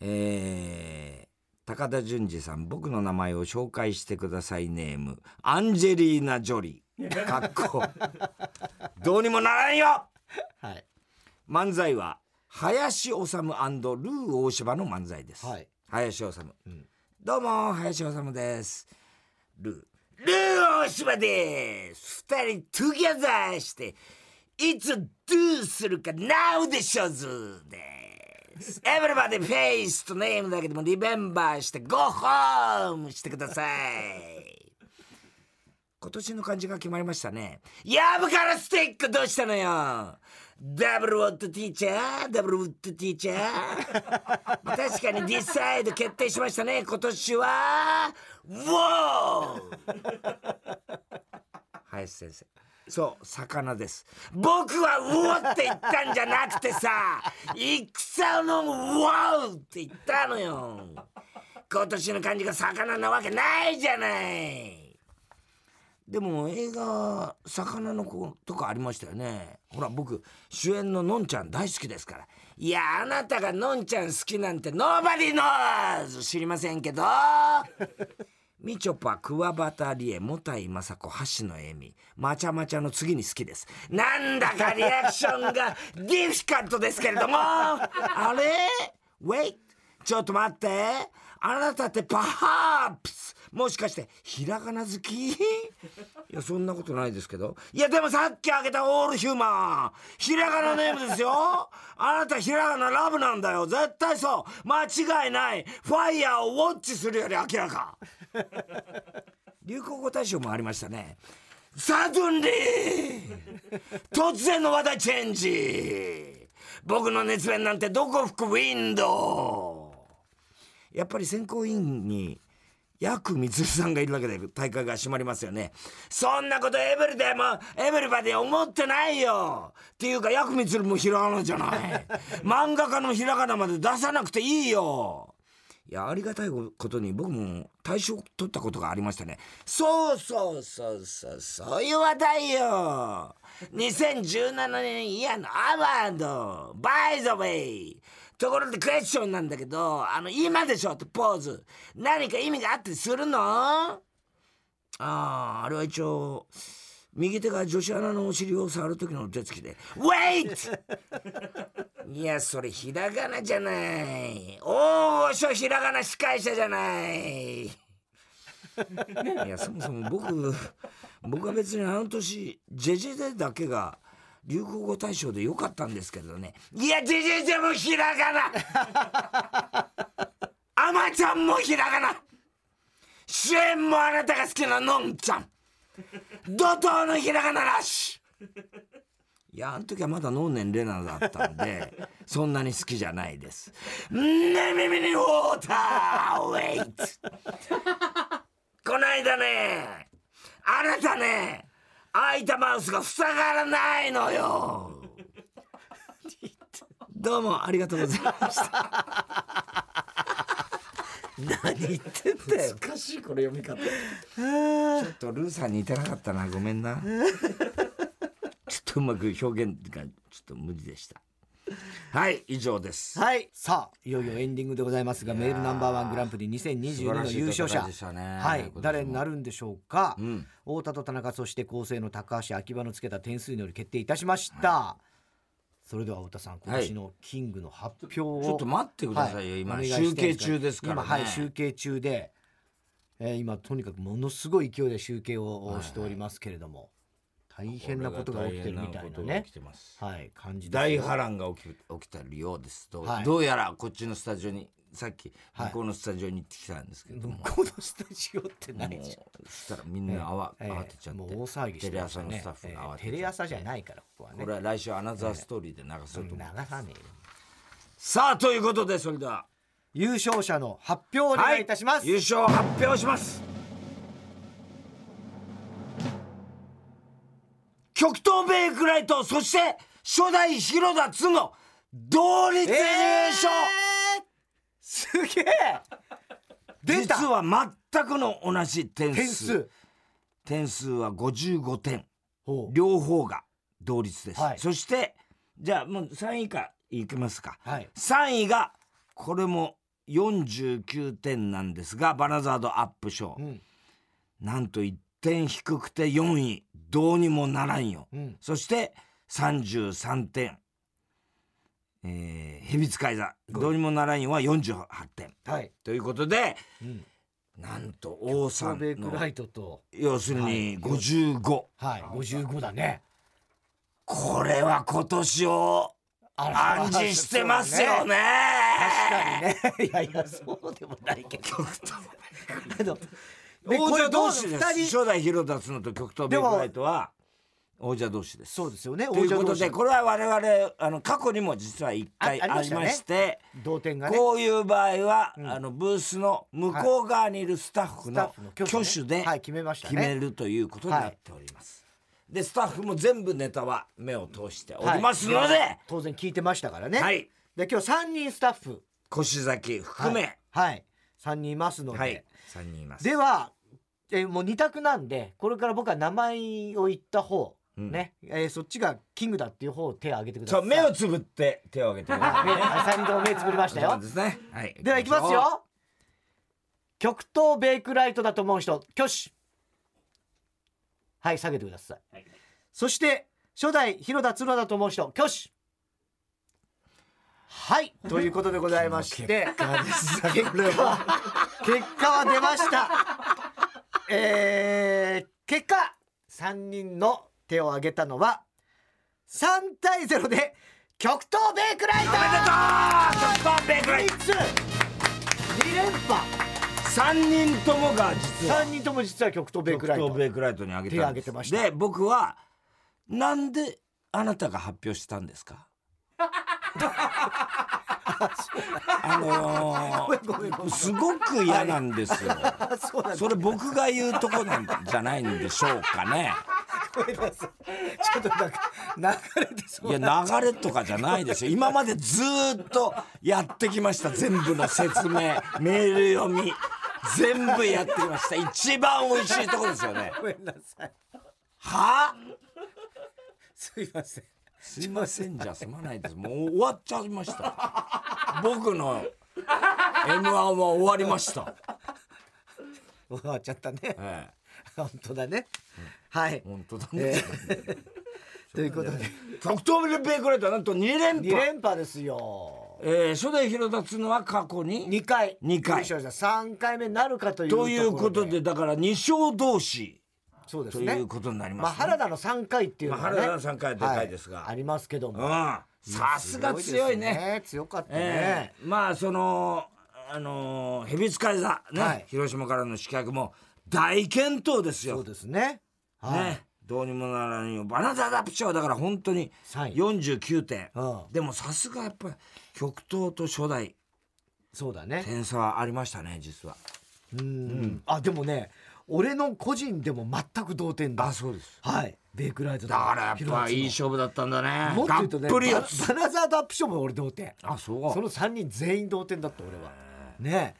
えー高田純次さん。僕の名前を紹介してください。ネームアンジェリーナ・ジョリーかっこ。どうにもならんよ。はい。漫才は林修ルー大柴の漫才です、はい。林修、ん。どうも林修です。ルールー大柴です。二人 together していつ do するか NOW でしょずです。 everybody face と name だけでも remember して go home してください今年の漢字が決まりましたね。やぶからスティックどうしたのよ。 double what teacher double wood teacher。*laughs* 確かに decide 決定しましたね今年は。war林先生。そう魚です。僕はウォーって言ったんじゃなくてさ戦のウォーって言ったのよ。今年の漢字が魚なわけないじゃない。でも映画魚の子とかありましたよね。ほら僕主演ののんちゃん大好きですから。いやあなたがのんちゃん好きなんて nobody knows。知りませんけど。*laughs* みちょぱ桑畑理恵もたいまさこ橋野恵美。まちゃまちゃの次に好きです。なんだかリアクションが *laughs* ディフィカルトですけれども。あれ ?Wait ちょっと待って。あなたってパハープスもしかしてひらがな好き？*laughs* いやそんなことないですけど。いやでもさっきあげたオールヒューマン。ひらがなネームですよ。*laughs* あなたひらがなラブなんだよ。絶対そう。間違いない。ファイヤーをウォッチするより明らか。*laughs* 流行語大賞もありましたね。サドンリー！突然の話題チェンジ！僕の熱弁なんてどこ吹くウィンドウ？やっぱり選考委員にヤクミツルさんがいるわけで大会が締まりますよね。そんなことエブリでもエブリバで思ってないよ。っていうかヤクミツルもひらがなじゃない。*laughs* 漫画家のひらがなまで出さなくていいよ。いやありがたいことに僕も大賞取ったことがありましたね。そうそうそうそうそういう話題よ。2017年イヤーのアワードバイザウェイところでクエスチョンなんだけどあの今でしょってポーズ。何か意味があったりするの？あああれは一応右手が女子アナのお尻を触る時の手つきで「Wait! *laughs*」いやそれひらがなじゃない。大御所ひらがな司会者じゃない。*laughs* いやそもそも僕僕は別にあの年ジェジェでだけが流行語大賞でよかったんですけどね。いやジェジェジェもひらがな。*laughs* あまちゃんもひらがな。主演もあなたが好きなのんちゃん。怒涛のひらがなラッシュいやあの時はまだ能年レナだったんでそんなに好きじゃないです。ね耳にウォーターウェイト。こないだねあなたね開いたマウスが塞がらないのよ。どうもありがとうございました。何言ってんだよ。難しいこれ読み方。ちょっとルーさんに似てなかったな。ごめんな。ちょっとうまく表現がちょっと無理でしたはい以上です。はいさあい。よいよエンディングでございますがメールナンバーワングランプリ2022の優勝者。はい誰になるんでしょうか、ん。太田と田中そして構成の高橋秋葉のつけた点数により決定いたしました、それでは太田さん今年のキングの発表を、ちょっと待ってくださいよ、今はいして集計中ですからね。今はい集計中で、えー今とにかくものすごい勢いで集計をしておりますけれども、大変なことが起きてるみたいなね。起きてます。はい感じ大よ。波乱が起き起きてるようです。と、はい。どうやらこっちのスタジオにさっきはい。向こうのスタジオに行ってきたんですけども、このスタジオって何もう。じゃんそしたらみんな慌,、ええ慌てちゃって、もう大騒ぎしてテレ朝のスタッフが慌てて、ええテレ朝じゃないからここはね。これは来週アナザーストーリーで流そうと流思う、さねえよ。さあということでそれでは。優勝者の発表をお願いいたします、優勝発表します極東ベイクライトそして初代広田つの同率優勝、えーすげえ。実は全くの同じ点数。点数。点数は55点。両方が同率です、はい。そしてじゃあもう3位以下いきますか。はい。3位がこれも49点なんですがバナザードアップ賞、うん。なんと1点低くて4位どうにもならんよ、うん。そして33点えー、蛇使い座。どうにもならんよは48点はい、ということでうん、なんと王さんのイトと。要するに55、はい。55だね。これは今年を暗示してますよね。確かにね。いやいやそうでもないけど王者同士です。初代広田つのと極東ベイクライトは王者同士です。そうですよね。ということでこれは我々あの過去にも実は1回あありままして同点がね。こういう場合は、うん。あのブースの向こう側にいるスタッフの挙挙手で決めましたね。決めるということになっております、でスタッフも全部ネタは目を通しておりますので、はい。当然聞いてましたからね、はい。で今日3人スタッフ。越崎含め。はい、はい、3人いますので、はい、3人います。ではえもう2択なんでこれから僕は名前を言った方、うん。ね、えーそっちがキングだっていう方を手を挙げてください。そう目をつぶって手を挙げてくださいね。*laughs* 3人とも目つぶりましたよ。そうですねはいではいきますよ。極東ベイクライトだと思う人挙手。はい下げてください、はい。そして初代広田角だと思う人挙手はい。ということでございまして。結果は結果は出ました。えー、結果3人の手を挙げたのは3対0で極東ベイクライト。おめでとう極東ベイクライト。3つ。2連覇。3人ともが実は。3人とも実は極東ベイクライト。極東ベイクライトにあげた手を挙げてました。で僕はなんであなたが発表したんですか？あのー、すごく嫌なんですよ、あそれ僕が言うとこなんじゃないんでしょうかね。ごめんなさい。ちょっとなんか流れてそういや流れとかじゃないですよ。今までずーっとやってきました。全部の説明。メール読み。全部やってきました。一番美味しいとこですよね。ごめんなさい。は？あすいませんすいませんじゃ済まないです。もう終わっちゃいました。僕の M1 は終わりました、終わっちゃったね。え本当だね。はい。え、本当だえね、ー *laughs* ということで。極東ベイクライトはなんと2連2覇連覇ですよ。えー初代広田つのは過去に2回。二回。優勝した。3回目になるかというということでだから2勝同士そうですね。ということになりまあます、ね原田の3回っていうのがね、まあ原田の3回はでかいですが。はありますけども。うん。さすが強いね。すごです強かったえね、えまあそのあのー蛇使い座ね、はい。広島からの刺客も大健闘ですよ。そうですね。はい、ね。どうにもならんよ。バナナダプチョーだから本当に3位49点うん。でもさすがやっぱり極東と初代。そうだね点差はありましたね実はうんあでもね俺の個人でも全く同点だ。あそうです。はい。ベイクライトだからやっぱいい勝負だったんだね。もっと言うとねバナザードアップションも俺同点。あそう。その3人全員同点だった俺は。ね。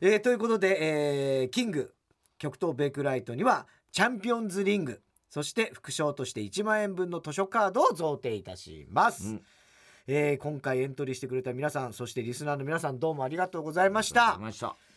ええーということで、えーキング極東ベイクライトにはチャンピオンズリングそして副賞として1万円分の図書カードを贈呈いたします、うん。えー今回エントリーしてくれた皆さんそしてリスナーの皆さんどうもありがとうございましありがとうたございました